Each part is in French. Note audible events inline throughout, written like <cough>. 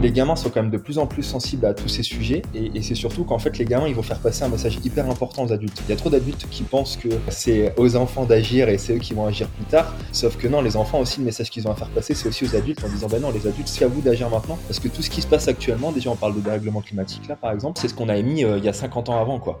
les gamins sont quand même de plus en plus sensibles à tous ces sujets et, c'est surtout qu'en fait les gamins ils vont faire passer un message hyper important aux adultes. Il y a trop d'adultes qui pensent que c'est aux enfants d'agir et c'est eux qui vont agir plus tard, sauf que non, les enfants aussi le message qu'ils ont à faire passer c'est aussi aux adultes en disant ben non les adultes c'est à vous d'agir maintenant parce que tout ce qui se passe actuellement, déjà on parle de dérèglement climatique là par exemple, c'est ce qu'on a émis euh, il y a 50 ans avant quoi.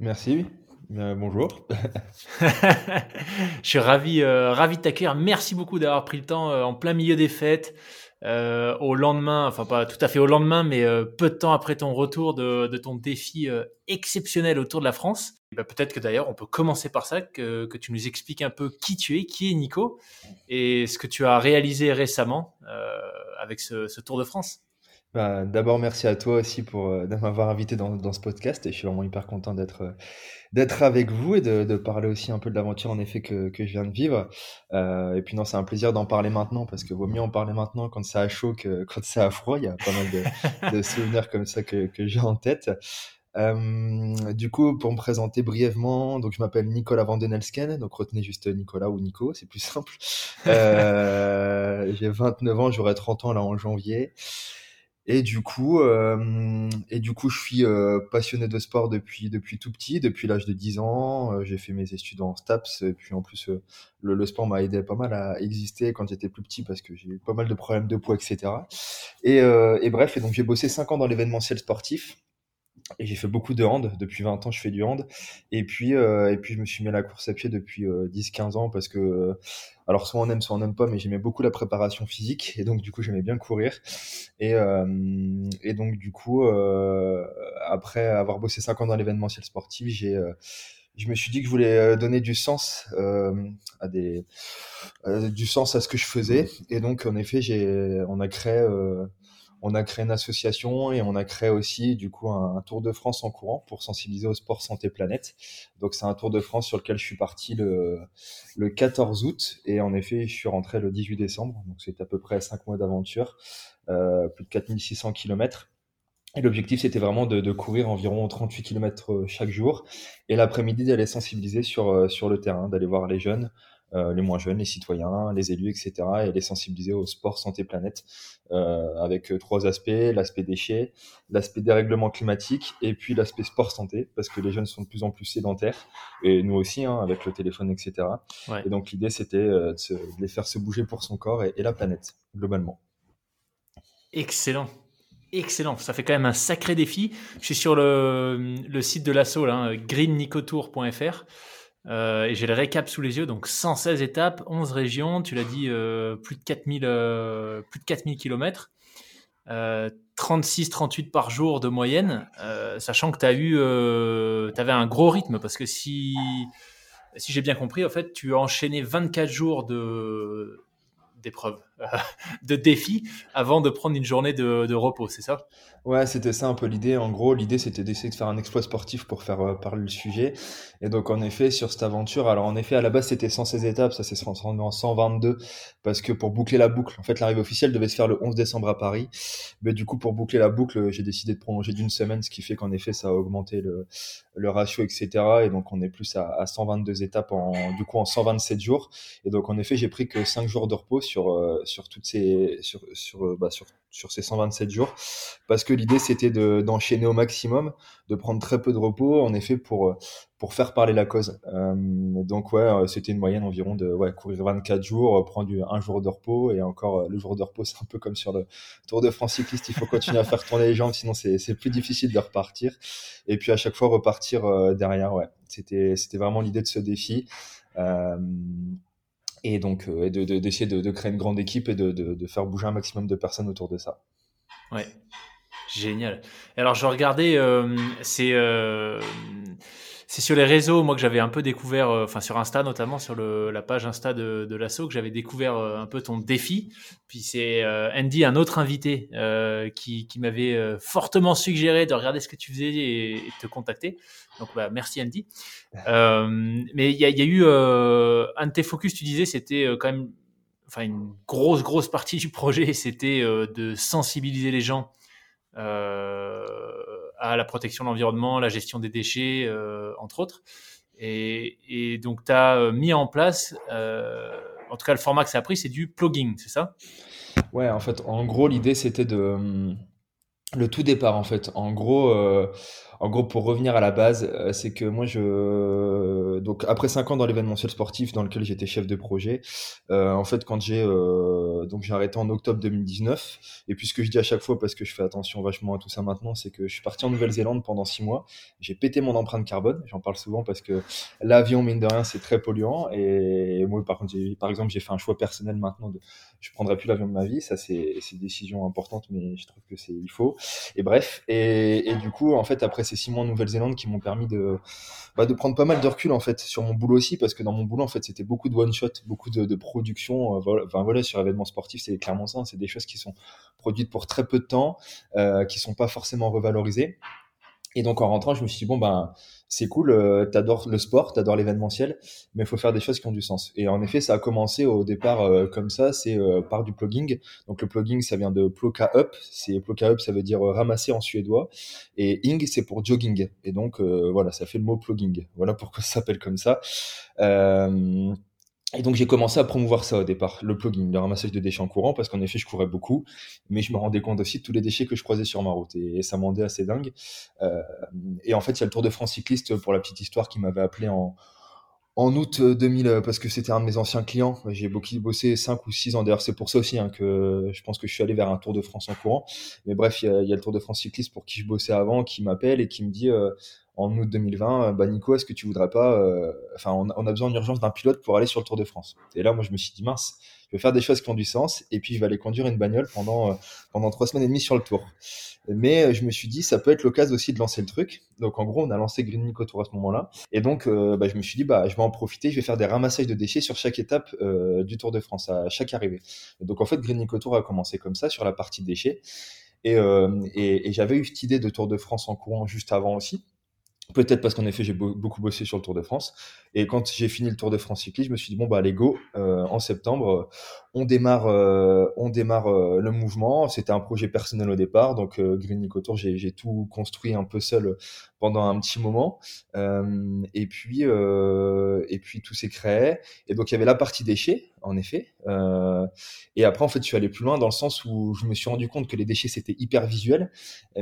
Merci. Euh, bonjour. <laughs> je suis ravi, euh, ravi de t'accueillir. Merci beaucoup d'avoir pris le temps euh, en plein milieu des fêtes, au lendemain, enfin pas tout à fait au lendemain, mais peu de temps après ton retour de, ton défi exceptionnel autour de la France. Bah, peut-être que d'ailleurs on peut commencer par ça, que, tu nous expliques un peu qui tu es, qui est Nico, et ce que tu as réalisé récemment avec ce Tour de France. Bah, d'abord, merci à toi aussi pour euh, de m'avoir invité dans, dans ce podcast et je suis vraiment hyper content d'être euh, d'être avec vous et de, de parler aussi un peu de l'aventure en effet que, que je viens de vivre. Euh, et puis non, c'est un plaisir d'en parler maintenant parce que vaut mieux en parler maintenant quand ça a chaud que <laughs> quand ça a froid. Il y a pas mal de, <laughs> de souvenirs comme ça que, que j'ai en tête. Euh, du coup, pour me présenter brièvement, donc je m'appelle Nicolas Vandenelsken, donc retenez juste Nicolas ou Nico, c'est plus simple. <laughs> Euh, j'ai 29 ans, j'aurai 30 ans là en janvier. Et du coup, euh, et du coup, je suis euh, passionné de sport depuis depuis tout petit, depuis l'âge de 10 ans. Euh, j'ai fait mes études en STAPS, et puis en plus, euh, le, sport m'a aidé pas mal à exister quand j'étais plus petit parce que j'ai eu pas mal de problèmes de poids, etc. Et, et bref, et donc j'ai bossé 5 ans dans l'événementiel sportif. Et j'ai fait beaucoup de hand. Depuis 20 ans, je fais du hand. Et puis, euh, et puis je me suis mis à la course à pied depuis euh, 10-15 ans parce que, euh, alors soit on aime, soit on n'aime pas, mais j'aimais beaucoup la préparation physique. Et donc, du coup, j'aimais bien courir. Et, euh, et donc, du coup, euh, après avoir bossé 5 ans dans l'événementiel sportif, j'ai je me suis dit que je voulais donner du sens à des du sens à ce que je faisais et donc en effet j'ai on a créé on a créé une association et on a créé aussi du coup un, Tour de France en courant pour sensibiliser au sport santé planète. Donc c'est un Tour de France sur lequel je suis parti le, le 14 août et en effet je suis rentré le 18 décembre. Donc c'est à peu près 5 mois d'aventure, euh, plus de 4600 km. Et l'objectif, c'était vraiment de, courir environ 38 km euh, chaque jour. Et l'après-midi, d'aller sensibiliser sur, euh, sur le terrain, d'aller voir les jeunes, les moins jeunes, les citoyens, les élus, etc. et les sensibiliser au sport santé planète euh, avec euh, trois aspects l'aspect déchets, l'aspect dérèglement climatique et puis l'aspect sport santé parce que les jeunes sont de plus en plus sédentaires et nous aussi hein, avec le téléphone, etc. Et donc l'idée c'était de, les faire se bouger pour son corps et, la planète globalement. Excellent. Excellent, ça fait quand même un sacré défi. Je suis sur le, le site de l'assaut, greennicotour.fr. Euh, et j'ai le récap sous les yeux, donc 116 étapes, 11 régions, tu l'as dit, euh, plus de 4000 euh, plus de 4000 km, 36 38 par jour de moyenne, euh, sachant que tu eu tu avais un gros rythme parce que si si j'ai bien compris en fait, tu as enchaîné 24 jours d'épreuves, <laughs> de défis avant de prendre une journée de, repos, c'est ça? Ouais, c'était ça un peu l'idée. En gros, l'idée c'était d'essayer de faire un exploit sportif pour faire euh, parler le sujet. Et donc, en effet, sur cette aventure, alors en effet, à la base c'était 116 étapes, ça s'est transformé en 122 parce que pour boucler la boucle, en fait, l'arrivée officielle devait se faire le 11 décembre à Paris. Mais du coup, pour boucler la boucle, j'ai décidé de prolonger d'une semaine, ce qui fait qu'en effet, ça a augmenté le, le ratio, etc. Et donc, on est plus à, à 122 étapes en, du coup, en 127 jours. Et donc, en effet, j'ai pris que 5 jours de repos sur, euh, sur toutes ces sur sur, bah, sur ces 127 jours parce que l'idée c'était de d'enchaîner au maximum, de prendre très peu de repos en effet pour pour faire parler la cause. Euh, donc ouais, c'était une moyenne environ de ouais, courir 24 jours, prendre un jour de repos et encore le jour de repos c'est un peu comme sur le Tour de France cycliste, il faut continuer à faire tourner les jambes sinon c'est plus difficile de repartir et puis à chaque fois repartir derrière ouais. C'était c'était vraiment l'idée de ce défi. Euh, et donc euh, d'essayer de, créer une grande équipe et de, de, faire bouger un maximum de personnes autour de ça. Ouais, génial. Alors je regardais, euh, c'est euh, c'est sur les réseaux, moi que j'avais un peu découvert, euh, enfin sur Insta notamment, sur le, la page Insta de, de l'assaut, que j'avais découvert euh, un peu ton défi. Puis c'est euh, Andy, un autre invité, qui, qui m'avait fortement suggéré de regarder ce que tu faisais et, de te contacter. Donc bah, merci Andy. <laughs> mais il y a, y a, eu un de tes focus, tu disais, c'était quand même, enfin une grosse grosse partie du projet, c'était de sensibiliser les gens. Euh, à la protection de l'environnement, la gestion des déchets, euh, entre autres. Et, donc, tu as euh, mis en place, euh, en tout cas, le format que ça a pris, c'est du plugging, c'est ça? Ouais, en fait, en gros, l'idée, c'était de. Le tout départ, en fait. En gros, en gros, pour revenir à la base, euh, c'est que moi, je donc après cinq ans dans l'événementiel sportif dans lequel j'étais chef de projet, euh, en fait, quand j'ai euh, donc j'ai arrêté en octobre 2019, et puis ce que je dis à chaque fois parce que je fais attention vachement à tout ça maintenant, c'est que je suis parti en Nouvelle-Zélande pendant six mois, j'ai pété mon empreinte carbone, j'en parle souvent parce que l'avion mine de rien c'est très polluant, et moi par contre, par exemple, j'ai fait un choix personnel maintenant de je prendrai plus l'avion de ma vie, ça c'est une décision importante, mais je trouve que c'est il faut, et bref, et, du coup en fait après ces six mois en Nouvelle-Zélande qui m'ont permis de, bah, de prendre pas mal de recul en fait sur mon boulot aussi parce que dans mon boulot en fait c'était beaucoup de one shot, beaucoup de, de production. Euh, enfin voilà sur l'événement sportif c'est clairement ça, c'est des choses qui sont produites pour très peu de temps, euh, qui sont pas forcément revalorisées. Et donc en rentrant, je me suis dit bon ben c'est cool, euh, t'adores le sport, t'adores l'événementiel, mais il faut faire des choses qui ont du sens. Et en effet, ça a commencé au départ euh, comme ça, c'est euh, par du plugging. Donc le plugging, ça vient de ploka up. C'est ploka up, ça veut dire ramasser en suédois, et ing, c'est pour jogging. Et donc voilà, ça fait le mot plugging. Voilà pourquoi ça s'appelle comme ça. Et donc j'ai commencé à promouvoir ça au départ, le plugging, le ramassage de déchets en courant, parce qu'en effet je courais beaucoup, mais je me rendais compte aussi de tous les déchets que je croisais sur ma route, et, ça m'en assez dingue. Euh, et en fait il y a le Tour de France cycliste, pour la petite histoire, qui m'avait appelé en, en août 2000, euh, parce que c'était un de mes anciens clients. J'ai bossé 5 ou 6 ans. D'ailleurs, c'est pour ça aussi hein, que je pense que je suis allé vers un Tour de France en courant. Mais bref, il y, a, y a le Tour de France cycliste pour qui je bossais avant, qui m'appelle et qui me dit euh, en août 2020, euh, bah Nico, est-ce que tu voudrais pas, euh, enfin, on, a besoin en urgence d'un pilote pour aller sur le Tour de France. Et là, moi, je me suis dit mince, je vais faire des choses qui ont du sens, et puis je vais aller conduire une bagnole pendant euh, pendant trois semaines et demie sur le Tour. Mais je me suis dit, ça peut être l'occasion aussi de lancer le truc. Donc en gros, on a lancé Green Nico Tour à ce moment-là, et donc bah, je me suis dit, bah, je vais en profiter, je vais faire des ramassages de déchets sur chaque étape du Tour de France, à chaque arrivée. Donc en fait, Green Nico Tour a commencé comme ça sur la partie déchets. Et, et, et j'avais eu cette idée de Tour de France en courant juste avant aussi. Peut-être parce qu'en effet, j'ai beaucoup bossé sur le Tour de France. Et quand j'ai fini le Tour de France cycliste, je me suis dit, bon, bah, allez, go, euh, en septembre, on démarre, euh, on démarre euh, le mouvement. C'était un projet personnel au départ. Donc, Green Nico Tour, j'ai tout construit un peu seul pendant un petit moment. et puis, et puis, tout s'est créé. Et donc, il y avait la partie déchets, en effet. et après, en fait, je suis allé plus loin dans le sens où je me suis rendu compte que les déchets, c'était hyper visuel,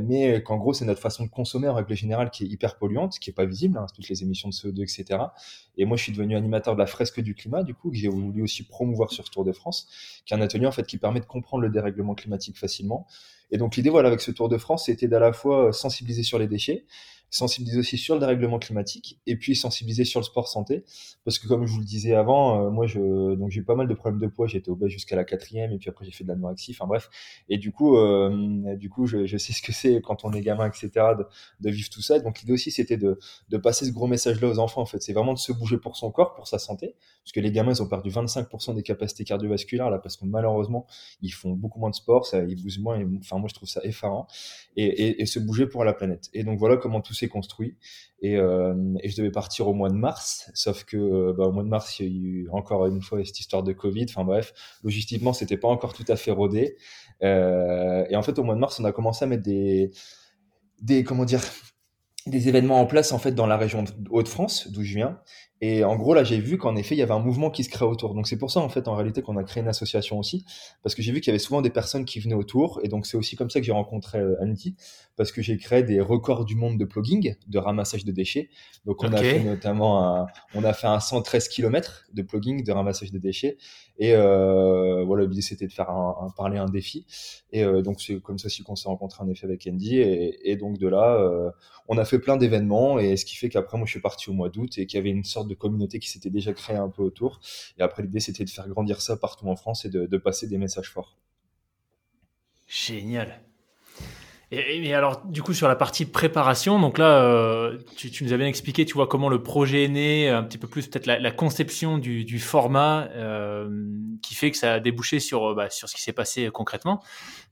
mais qu'en gros, c'est notre façon de consommer en règle générale qui est hyper polluante, qui est pas visible, hein, toutes les émissions de CO2, etc. Et moi, je suis devenu animateur de la fresque du climat, du coup, que j'ai voulu aussi promouvoir sur Tour de France, qui est un atelier en fait qui permet de comprendre le dérèglement climatique facilement. Et donc l'idée, voilà, avec ce Tour de France, c'était d'à la fois sensibiliser sur les déchets, sensibiliser aussi sur le dérèglement climatique et puis sensibiliser sur le sport santé. Parce que comme je vous le disais avant euh, moi donc j'ai eu pas mal de problèmes de poids. J'étais obèse jusqu'à la quatrième et puis après j'ai fait de l'anorexie. Enfin bref. Et du coup euh, du coup je, sais ce que c'est quand on est gamin etc de, vivre tout ça. Donc l'idée aussi c'était de, passer ce gros message là aux enfants en fait. C'est vraiment de se bouger pour son corps pour sa santé. Parce que les gamins ils ont perdu 25% des capacités cardiovasculaires là parce que malheureusement ils font beaucoup moins de sport ils bougent moins enfin moi je trouve ça effarant et, se bouger pour la planète et donc voilà comment tout construit. Et, euh, je devais partir au mois de mars, sauf que euh, bah, au mois de mars, il y a eu encore une fois cette histoire de Covid. Enfin bref, logistiquement, c'était pas encore tout à fait rodé. Euh, et en fait, au mois de mars, on a commencé à mettre des, des comment dire, des événements en place en fait dans la région de Hauts-de-France, d'où je viens. Et en gros, là, j'ai vu qu'en effet, il y avait un mouvement qui se crée autour. Donc c'est pour ça, en fait, en réalité, qu'on a créé une association aussi, parce que j'ai vu qu'il y avait souvent des personnes qui venaient autour. Et donc c'est aussi comme ça que j'ai rencontré euh, Andy, parce que j'ai créé des records du monde de plugging, de ramassage de déchets. Donc on a fait notamment un, on a fait un 113 km de plugging, de ramassage de déchets. Et euh, voilà, l'idée c'était de faire un, parler un défi. Et euh, donc c'est comme ça aussi qu'on s'est rencontré en effet avec Andy. Et, et donc de là, euh, on a fait plein d'événements. Et ce qui fait qu'après moi je suis parti au mois d'août et qu'il y avait une sorte de communauté qui s'était déjà créée un peu autour. Et après l'idée c'était de faire grandir ça partout en France et de, de passer des messages forts. Génial. Et, alors, du coup, sur la partie préparation, donc là, euh, tu, nous as bien expliqué, tu vois, comment le projet est né, un petit peu plus peut-être la, conception du, format euh, qui fait que ça a débouché sur, bah, sur ce qui s'est passé concrètement.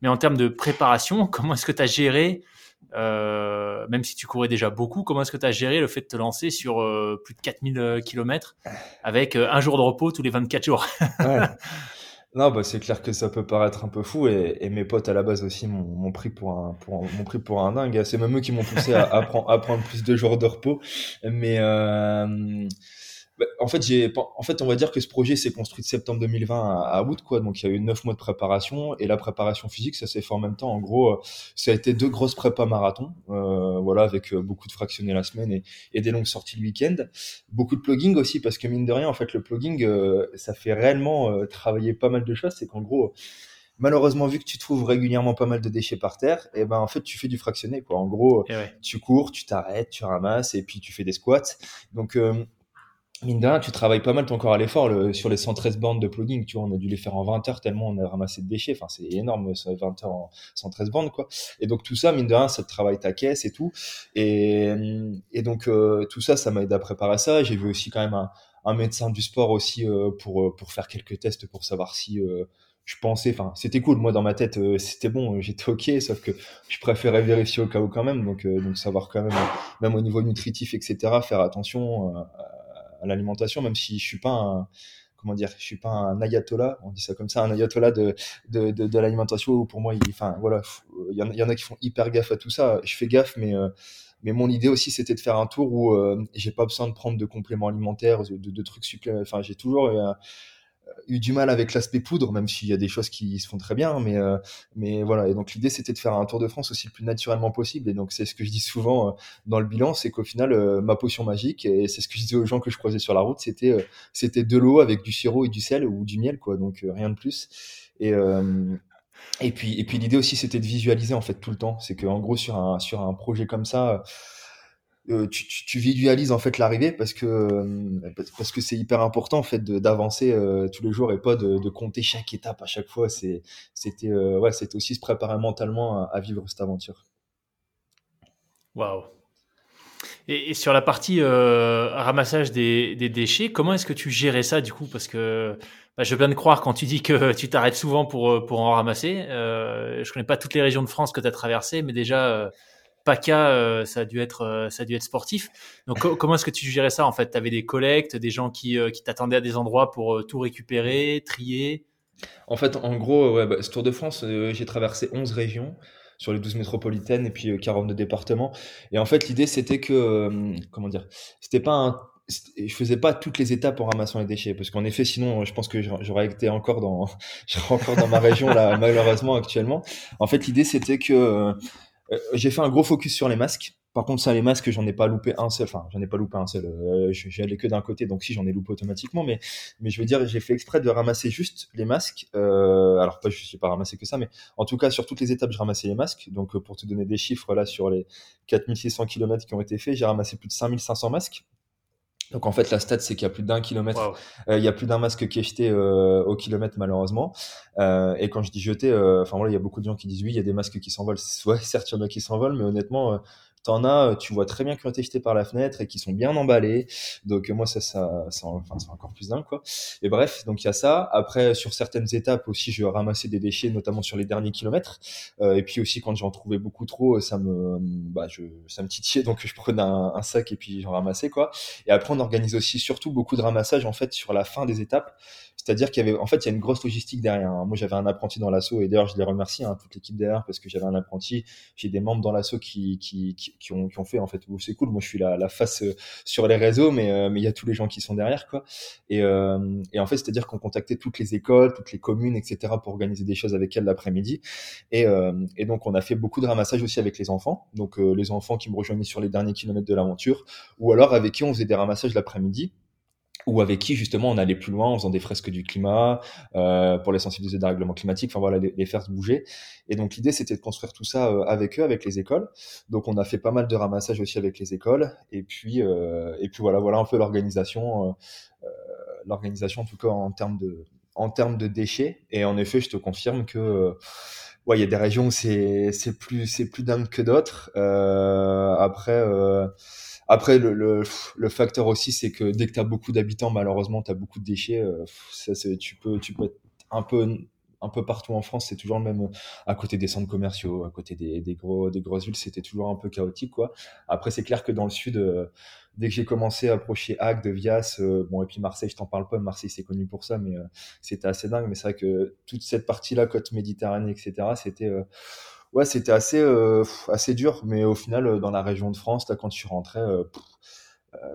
Mais en termes de préparation, <laughs> comment est-ce que tu as géré, euh, même si tu courais déjà beaucoup, comment est-ce que tu as géré le fait de te lancer sur euh, plus de 4000 km avec euh, un jour de repos tous les 24 jours? <laughs> Ouais. Non, bah, c'est clair que ça peut paraître un peu fou et, mes potes à la base aussi m'ont pris pour un, pour pris pour un dingue. C'est même eux qui m'ont poussé à, prendre, à, prendre, plus de jours de repos. Mais euh, en fait, j'ai, en fait, on va dire que ce projet s'est construit de septembre 2020 à, août, quoi. Donc, il y a eu neuf mois de préparation et la préparation physique, ça s'est fait en même temps. En gros, euh, ça a été deux grosses prépas marathon, euh, voilà, avec euh, beaucoup de fractionnés la semaine et, et, des longues sorties le week-end. Beaucoup de plugging aussi, parce que mine de rien, en fait, le plugging, euh, ça fait réellement euh, travailler pas mal de choses. C'est qu'en gros, malheureusement, vu que tu trouves régulièrement pas mal de déchets par terre, et eh ben en fait, tu fais du fractionné. Quoi. En gros, tu cours, tu t'arrêtes, tu ramasses, et puis tu fais des squats. Donc mine de rien, tu travailles pas mal ton corps à l'effort le, sur les 113 bandes de plugging. Tu vois, on a dû les faire en 20 heures tellement on a ramassé de déchets. Enfin, c'est énorme, ça 20 heures en 113 bandes, quoi. Et donc, tout ça, mine de rien, ça te travaille ta caisse et tout. Et, et donc, euh, tout ça, ça m'a aidé à préparer ça. J'ai vu aussi quand même un, un médecin du sport aussi euh, pour, euh, pour faire quelques tests pour savoir si je pensais, enfin, c'était cool. Moi, dans ma tête, c'était bon, j'étais ok, sauf que je préférais vérifier au cas où quand même. Donc, donc savoir quand même, même au niveau nutritif, etc., faire attention à l'alimentation, même si je suis pas comment dire, je suis pas un ayatollah, on dit ça comme ça, un ayatollah de de, de, l'alimentation. Pour moi, il, enfin voilà, il y, en, y, en a qui font hyper gaffe à tout ça. Je fais gaffe, mais euh, mais mon idée aussi, c'était de faire un tour où euh, j'ai pas besoin de prendre de compléments alimentaires, de, de, trucs supplémentaires. Enfin, j'ai toujours euh, eu du mal avec l'aspect poudre, même s'il y a des choses qui se font très bien. Mais, euh, mais voilà. Et donc l'idée, c'était de faire un Tour de France aussi le plus naturellement possible. Et donc c'est ce que je dis souvent euh, dans le bilan, c'est qu'au final, euh, ma potion magique, et c'est ce que je disais aux gens que je croisais sur la route, c'était c'était de l'eau avec du sirop et du sel ou du miel, quoi. Donc rien de plus. Et et puis et puis l'idée aussi, c'était de visualiser en fait tout le temps. C'est que en gros sur un sur un projet comme ça euh, tu, visualises en fait l'arrivée parce que euh, parce que c'est hyper important en fait d'avancer euh, tous les jours et pas de, compter chaque étape à chaque fois. C'est c'était ouais c'était aussi se préparer mentalement à, vivre cette aventure. Waouh. Et, sur la partie ramassage des, déchets, comment est-ce que tu gérais ça du coup? Parce que bah, je veux bien te croire quand tu dis que tu t'arrêtes souvent pour, pour en ramasser. Euh, je connais pas toutes les régions de France que tu as traversées, mais déjà, PACA, euh, ça a dû être, euh, ça a dû être sportif. Donc comment est-ce que tu gérais ça en fait? Tu avais des collectes, des gens qui, euh, qui t'attendaient à des endroits pour tout récupérer, trier? En fait, en gros, bah, ce Tour de France, j'ai traversé 11 régions sur les 12 métropolitaines et puis 42 départements. Et en fait, l'idée c'était que, comment dire, c'était pas je faisais pas toutes les étapes en ramassant les déchets parce qu'en effet sinon je pense que j'aurais été encore dans <laughs> encore dans ma région là malheureusement actuellement en fait l'idée c'était que j'ai fait un gros focus sur les masques. Par contre, ça, les masques, j'en ai pas loupé un seul. Enfin, j'en ai pas loupé un seul. Euh, j'ai allé que d'un côté, donc si j'en ai loupé automatiquement. Mais, mais je veux dire, j'ai fait exprès de ramasser juste les masques. Euh, alors, pas, je pas ramassé que ça, mais en tout cas, sur toutes les étapes, je ramassais les masques. Donc, pour te donner des chiffres, là, sur les 4600 km qui ont été faits, j'ai ramassé plus de 5500 masques. Donc en fait, la stat, c'est qu'il y a plus d'un kilomètre, euh, il y a plus d'un masque qui est jeté euh, au kilomètre malheureusement. Euh, et quand je dis jeté, euh, enfin voilà, il y a beaucoup de gens qui disent oui, il y a des masques qui s'envolent. Ouais, certes, il y en a qui s'envolent, mais honnêtement, euh, T'en as, euh, tu vois très bien qu'ils ont été jetés par la fenêtre et qui sont bien emballés. Donc moi ça, ça, ça enfin c'est encore plus dingue quoi. Et bref, donc il y a ça. Après sur certaines étapes aussi, je ramassais des déchets, notamment sur les derniers kilomètres. Euh, et puis aussi quand j'en trouvais beaucoup trop, ça me, bah je, ça me titillait donc je prenais un, un sac et puis j'en ramassais quoi. Et après on organise aussi surtout beaucoup de ramassage en fait sur la fin des étapes C'est-à-dire qu'il y avait, en fait, il y a une grosse logistique derrière. Hein. Moi, j'avais un apprenti dans l'assaut et d'ailleurs, je les remercie, hein, toute l'équipe derrière, parce que j'avais un apprenti. J'ai des membres dans l'assaut qui, qui, qui, ont, qui ont fait, en fait, c'est cool. Moi, je suis la, la face euh, sur les réseaux, mais, euh, mais il y a tous les gens qui sont derrière, quoi. Et, euh, et en fait, c'est-à-dire qu'on contactait toutes les écoles, toutes les communes, etc., pour organiser des choses avec elles l'après-midi. Et, et donc, on a fait beaucoup de ramassage aussi avec les enfants. Donc, les enfants qui me rejoignaient sur les derniers kilomètres de l'aventure, ou alors avec qui on faisait des ramassages l'après-midi ou avec qui justement on allait plus loin en faisant des fresques du climat euh, pour les sensibiliser au dérèglement climatique, enfin voilà, les, faire bouger. Et donc l'idée c'était de construire tout ça euh, avec eux, avec les écoles. Donc on a fait pas mal de ramassage aussi avec les écoles. Et puis euh, et puis voilà, voilà un peu l'organisation, euh, l'organisation en tout cas en termes de en termes de déchets. Et en effet, je te confirme que ouais, il y a des régions où c'est c'est plus c'est plus dingue que d'autres. après après, le, le, le facteur aussi, c'est que dès que tu as beaucoup d'habitants, malheureusement, tu as beaucoup de déchets. Euh, ça, tu, peux, tu peux être un peu un peu partout en France, c'est toujours le même à côté des centres commerciaux, à côté des, des gros des grosses villes, c'était toujours un peu chaotique quoi. Après c'est clair que dans le sud euh, dès que j'ai commencé à approcher Agde, Vias, euh, bon et puis Marseille, je t'en parle pas, Marseille c'est connu pour ça mais c'était assez dingue mais c'est vrai que toute cette partie-là côte Méditerranée etc., c'était ouais, c'était assez, euh, assez dur, mais au final, euh, dans la région de France, là, quand tu rentrais, euh,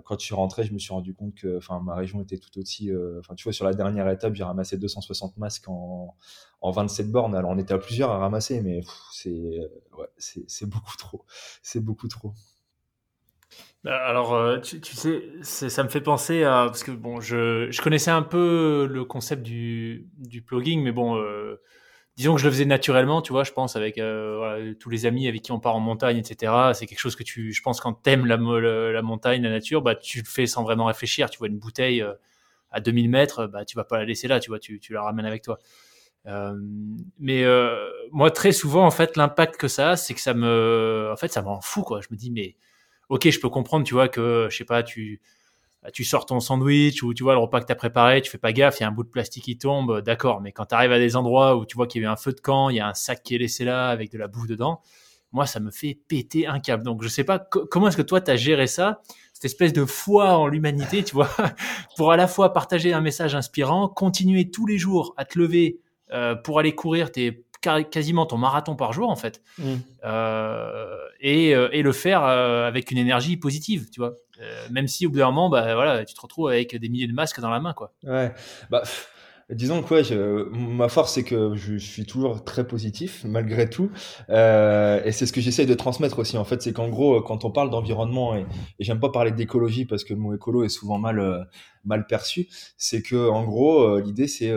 quand tu rentrais, je me suis rendu compte que, ma région était tout aussi, enfin, tu vois, sur la dernière étape, j'ai ramassé 260 masques en, en 27 bornes. Alors, on était à plusieurs à ramasser, mais c'est, ouais, c'est beaucoup trop, c'est beaucoup trop. Alors, tu, tu sais, ça me fait penser à parce que bon, je, je connaissais un peu le concept du, du plugging, mais bon, disons que je le faisais naturellement, tu vois, je pense, avec euh, tous les amis avec qui on part en montagne, etc. C'est quelque chose que tu, je pense, quand t'aimes la, montagne, la nature, bah, tu le fais sans vraiment réfléchir. Tu vois une bouteille euh, à 2000 mètres, bah, tu vas pas la laisser là, tu vois, tu, la ramènes avec toi. Euh, mais euh, moi, très souvent, en fait, l'impact que ça a, c'est que ça me, en fait, ça m'en fout, quoi. Je me dis, mais, ok, je peux comprendre, tu vois, que, je sais pas, tu, tu sors ton sandwich ou tu vois le repas que tu as préparé, tu fais pas gaffe, il y a un bout de plastique qui tombe, d'accord, mais quand tu arrives à des endroits où tu vois qu'il y a eu un feu de camp, il y a un sac qui est laissé là avec de la bouffe dedans, moi ça me fait péter un câble. Donc je sais pas comment est-ce que toi tu as géré ça, cette espèce de foi en l'humanité, tu vois, <laughs> pour à la fois partager un message inspirant, continuer tous les jours à te lever euh, pour aller courir tes quasiment ton marathon par jour en fait mmh. euh, et, euh, et, le faire avec une énergie positive tu vois euh, même si au bout d'un moment, bah, voilà, tu te retrouves avec des milliers de masques dans la main. Quoi. Ouais, bah, disons que ouais, ma force, c'est que je, suis toujours très positif, malgré tout. Euh, et c'est ce que j'essaie de transmettre aussi, en fait. C'est qu'en gros, quand on parle d'environnement, et, j'aime pas parler d'écologie parce que le mot écolo est souvent mal, euh, mal perçu, c'est que en gros, l'idée, c'est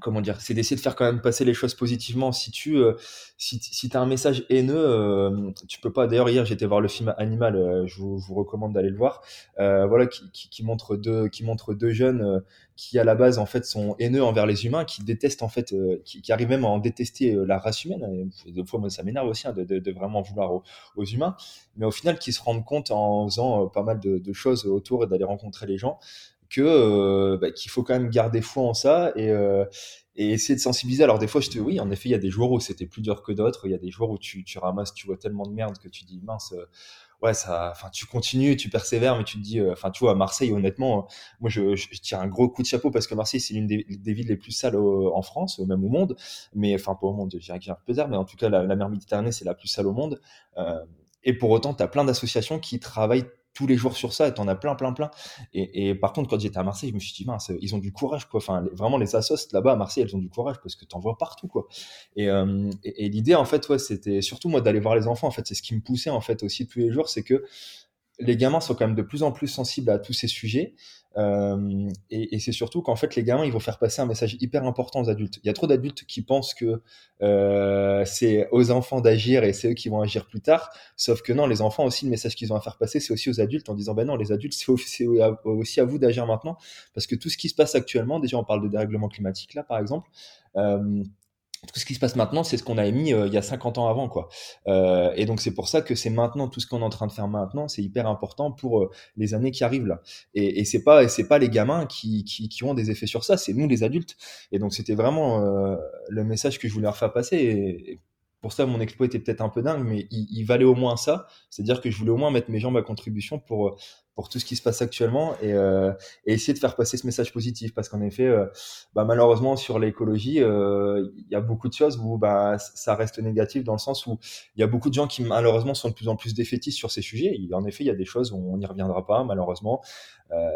comment dire, c'est d'essayer de faire quand même passer les choses positivement. Si tu euh, si, as un message haineux, euh, tu peux pas. D'ailleurs hier j'étais voir le film Animal, euh, je, vous, recommande d'aller le voir. voilà qui, montre deux qui montre deux jeunes qui à la base en fait sont haineux envers les humains, qui détestent en fait, qui, arrivent même à en détester la race humaine. Et des fois moi ça m'énerve aussi hein, de, vraiment vouloir aux, humains, mais au final qui se rendent compte en faisant pas mal de choses autour et d'aller rencontrer les gens que euh, bah, qu'il faut quand même garder foi en ça et, euh, et essayer de sensibiliser. Alors des fois, je te oui, en effet, il y a des jours où c'était plus dur que d'autres. Il y a des jours où tu, ramasses, tu vois tellement de merde que tu dis mince. Euh, ouais, ça, enfin, tu continues, tu persévères, mais tu te dis, enfin, tu vois, à Marseille, honnêtement, moi, je, tire un gros coup de chapeau parce que Marseille, c'est l'une des, villes les plus sales en France, même au monde. Mais, enfin, pas au monde, j'ai un peu tard, mais en tout cas, la, la mer Méditerranée, c'est la plus sale au monde. Et pour autant, tu as plein d'associations qui travaillent tous les jours sur ça, et t'en as plein, plein, plein. Et, par contre, quand j'étais à Marseille, je me suis dit, mince, ils ont du courage, quoi. Enfin, vraiment, les assos là-bas à Marseille, elles ont du courage parce que t'en vois partout, quoi. Et, euh, et, l'idée, en fait, ouais, c'était surtout moi d'aller voir les enfants. En fait, c'est ce qui me poussait, en fait, aussi tous les jours, c'est que les gamins sont quand même de plus en plus sensibles à tous ces sujets. Euh, et, c'est surtout qu'en fait, les gamins, ils vont faire passer un message hyper important aux adultes. Il y a trop d'adultes qui pensent que euh, c'est aux enfants d'agir et c'est eux qui vont agir plus tard. Sauf que non, les enfants aussi, le message qu'ils ont à faire passer, c'est aussi aux adultes en disant, ben non, les adultes, c'est aussi à vous d'agir maintenant. Parce que tout ce qui se passe actuellement, déjà, on parle de dérèglement climatique, là, par exemple. Euh, tout ce qui se passe maintenant, c'est ce qu'on a émis euh, il y a 50 ans avant, quoi. Euh, et donc c'est pour ça que c'est maintenant tout ce qu'on est en train de faire maintenant, c'est hyper important pour euh, les années qui arrivent là. Et, et c'est pas c'est pas les gamins qui, qui, qui, ont des effets sur ça, c'est nous les adultes. Et donc c'était vraiment le message que je voulais leur faire passer. Et, pour ça mon exploit était peut-être un peu dingue, mais il, il valait au moins ça. C'est-à-dire que je voulais au moins mettre mes jambes à contribution pour pour tout ce qui se passe actuellement et, euh, et, essayer de faire passer ce message positif. Parce qu'en effet euh, bah, malheureusement sur l'écologie euh, il y a beaucoup de choses où bah, ça reste négatif dans le sens où il y a beaucoup de gens qui malheureusement sont de plus en plus défaitistes sur ces sujets. Et en effet il y a des choses où on n'y reviendra pas malheureusement. Euh,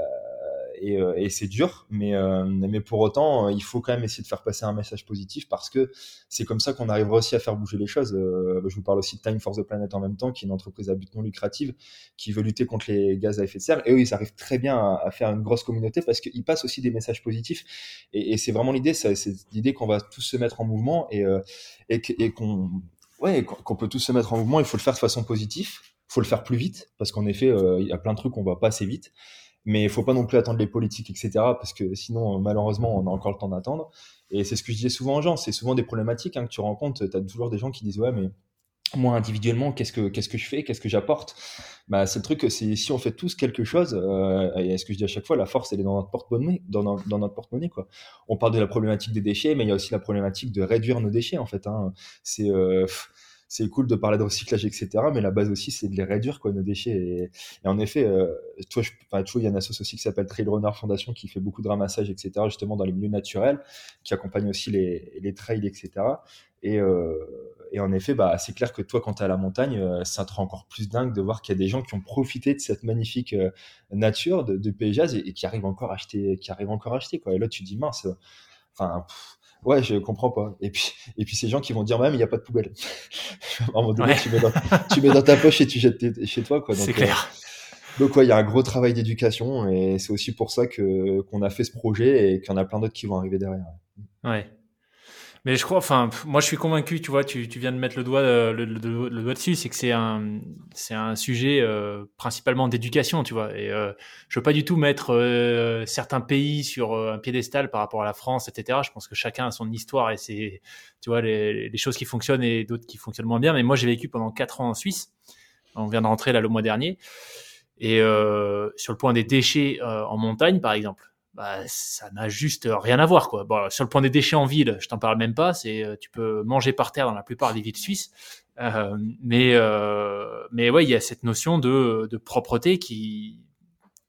et, euh, et c'est dur, mais, euh, mais pour autant, il faut quand même essayer de faire passer un message positif parce que c'est comme ça qu'on arrivera aussi à faire bouger les choses. je vous parle aussi de Time for the Planet en même temps, qui est une entreprise à but non lucratif qui veut lutter contre les gaz à effet de serre. Et eux, ils arrivent très bien à, faire une grosse communauté parce qu'ils passent aussi des messages positifs. Et, c'est vraiment l'idée, c'est l'idée qu'on va tous se mettre en mouvement et, qu'on ouais, qu'on peut tous se mettre en mouvement. Il faut le faire de façon positive. Il faut le faire plus vite parce qu'en effet, il y a plein de trucs qu'on va pas assez vite mais il faut pas non plus attendre les politiques, etc., parce que sinon, malheureusement, on a encore le temps d'attendre. Et c'est ce que je disais souvent aux gens, c'est souvent des problématiques hein, que tu rencontres. Tu as toujours des gens qui disent, ouais, mais moi individuellement, qu'est-ce que qu'est-ce que je fais, qu'est-ce que j'apporte? Bah, c'est le truc, c'est si on fait tous quelque chose. Euh, et ce que je dis à chaque fois, la force, elle est dans notre porte-monnaie, dans, dans, notre porte-monnaie, quoi? On parle de la problématique des déchets, mais il y a aussi la problématique de réduire nos déchets, en fait. Hein. C'est euh, c'est cool de parler de recyclage, etc. Mais la base aussi, c'est de les réduire, quoi, nos déchets. Et, en effet, euh, toi, je, enfin, il y a une association aussi qui s'appelle Trail Runner Foundation qui fait beaucoup de ramassage, etc. Justement dans les milieux naturels, qui accompagne aussi les, les trails, etc. Et, euh, et en effet, bah, c'est clair que toi, quand tu es à la montagne, euh, ça te rend encore plus dingue de voir qu'il y a des gens qui ont profité de cette magnifique euh, nature, de, de paysage, et, qui arrivent encore à acheter, qui arrivent encore à acheter, quoi. Et là, tu dis mince, enfin, ouais, je comprends pas. Et puis, et puis ces gens qui vont dire, même, il n'y a pas de poubelle. <laughs> à un moment donné, tu, mets dans, tu, mets dans, ta poche et tu jettes chez toi, quoi. C'est clair. Euh, donc, ouais, il y a un gros travail d'éducation et c'est aussi pour ça que, qu'on a fait ce projet et qu'il y en a plein d'autres qui vont arriver derrière. Ouais. Mais je crois, enfin, moi je suis convaincu, tu vois, tu, tu viens de mettre le doigt, euh, le, le, doigt dessus, c'est que c'est un, c'est un sujet euh, principalement d'éducation, tu vois. Et euh, je veux pas du tout mettre euh, certains pays sur un piédestal par rapport à la France, etc. Je pense que chacun a son histoire et c'est, tu vois, les, les, choses qui fonctionnent et d'autres qui fonctionnent moins bien. Mais moi j'ai vécu pendant quatre ans en Suisse. On vient de rentrer là le mois dernier. Et sur le point des déchets en montagne, par exemple bah, ça n'a juste rien à voir quoi. Bon, sur le point des déchets en ville, je t'en parle même pas. C'est euh, tu peux manger par terre dans la plupart des villes suisses, euh, mais euh, mais ouais, il y a cette notion de, de propreté qui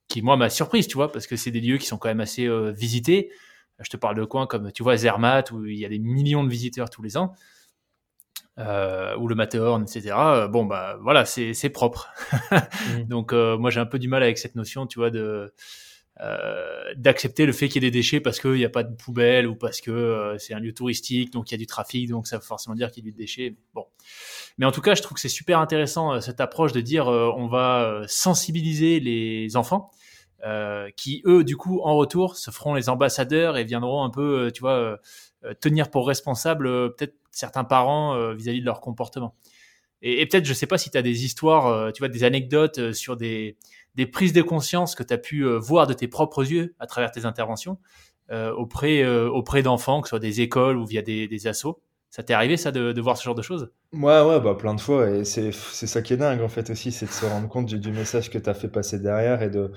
qui moi m'a surprise, tu vois, parce que c'est des lieux qui sont quand même assez euh, visités. Je te parle de coins comme tu vois Zermatt où il y a des millions de visiteurs tous les ans. Euh, ou le Matterhorn, etc. Bon, bah voilà, c'est propre. <laughs> Mmh. Donc, moi, j'ai un peu du mal avec cette notion, tu vois, de euh, d'accepter le fait qu'il y ait des déchets parce qu'il n'y a pas de poubelle ou parce que euh, c'est un lieu touristique, donc il y a du trafic, donc ça veut forcément dire qu'il y a du déchet. Bon. Mais en tout cas, je trouve que c'est super intéressant euh, cette approche de dire on va sensibiliser les enfants. qui eux du coup en retour se feront les ambassadeurs et viendront un peu tu vois tenir pour responsable peut-être certains parents vis-à-vis de leur comportement et, peut-être je sais pas si tu as des histoires tu vois des anecdotes sur des des prises de conscience que tu as pu euh, voir de tes propres yeux à travers tes interventions euh, auprès, euh, auprès d'enfants, que ce soit des écoles ou via des, des assos ça t'est arrivé ça de, de, voir ce genre de choses? Ouais, ouais, bah plein de fois. Et c'est ça qui est dingue en fait aussi, c'est de se rendre compte du, du message que tu as fait passer derrière et de,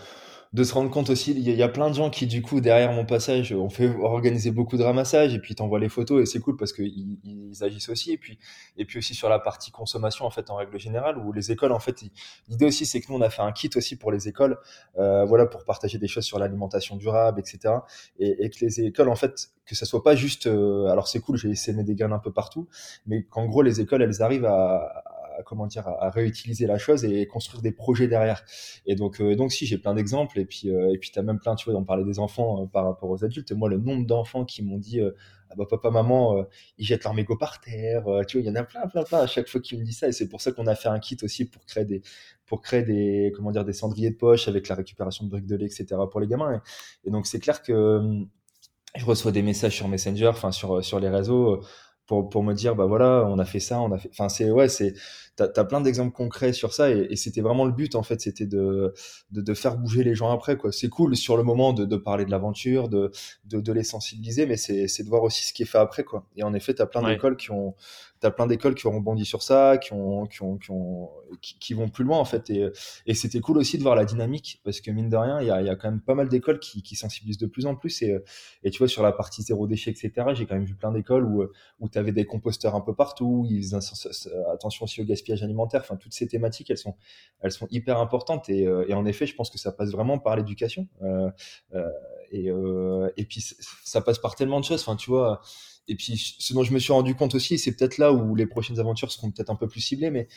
de se rendre compte aussi, il y, a plein de gens qui, du coup, derrière mon passage, ont fait organiser beaucoup de ramassage et puis t'envoies les photos et c'est cool parce qu'ils ils agissent aussi. Et puis, et puis aussi sur la partie consommation, en fait, en règle générale, où les écoles, en fait, l'idée aussi, c'est que nous, on a fait un kit aussi pour les écoles, euh, voilà, pour partager des choses sur l'alimentation durable, etc. Et, et, que les écoles, en fait, que ça soit pas juste, euh, alors c'est cool, j'ai mettre des graines un peu partout, mais qu'en gros, les écoles, elles arrivent à, comment dire à, réutiliser la chose et construire des projets derrière. Et donc euh, donc si j'ai plein d'exemples et puis euh, et puis t'as même plein tu vois on parlait des enfants euh, par rapport aux adultes. moi le nombre d'enfants qui m'ont dit ah bah papa maman ils jettent leur mégot par terre. tu vois il y en a plein plein plein à chaque fois qu'ils me disent ça et c'est pour ça qu'on a fait un kit aussi pour créer des pour créer des comment dire des cendriers de poche avec la récupération de briques de lait etc pour les gamins. Et, et donc c'est clair que je reçois des messages sur Messenger, enfin sur sur les réseaux pour, pour me dire bah voilà on a fait ça on a fait enfin c'est ouais c'est tu as, plein d'exemples concrets sur ça et, c'était vraiment le but en fait, c'était de, de, de, faire bouger les gens après. quoi. C'est cool sur le moment de, de parler de l'aventure, de, de, de, les sensibiliser, mais c'est de voir aussi ce qui est fait après. quoi. Et en effet, tu as plein d'écoles qui ont t'as plein d'écoles qui ont rebondi sur ça, qui ont, qui ont, qui ont, qui, vont plus loin en fait. Et, et c'était cool aussi de voir la dynamique parce que mine de rien, il y a, y a quand même pas mal d'écoles qui, qui sensibilisent de plus en plus. Et, et tu vois, sur la partie zéro déchet, etc., j'ai quand même vu plein d'écoles où, où tu avais des composteurs un peu partout, ils faisaient attention aussi au gaspillage alimentaire. Enfin, toutes ces thématiques, elles sont, elles sont hyper importantes. Et, et en effet, je pense que ça passe vraiment par l'éducation. Euh, euh, et, euh, et puis, ça passe par tellement de choses. Enfin, tu vois et puis, ce dont je me suis rendu compte aussi, c'est peut-être là où les prochaines aventures seront peut-être un peu plus ciblées, mais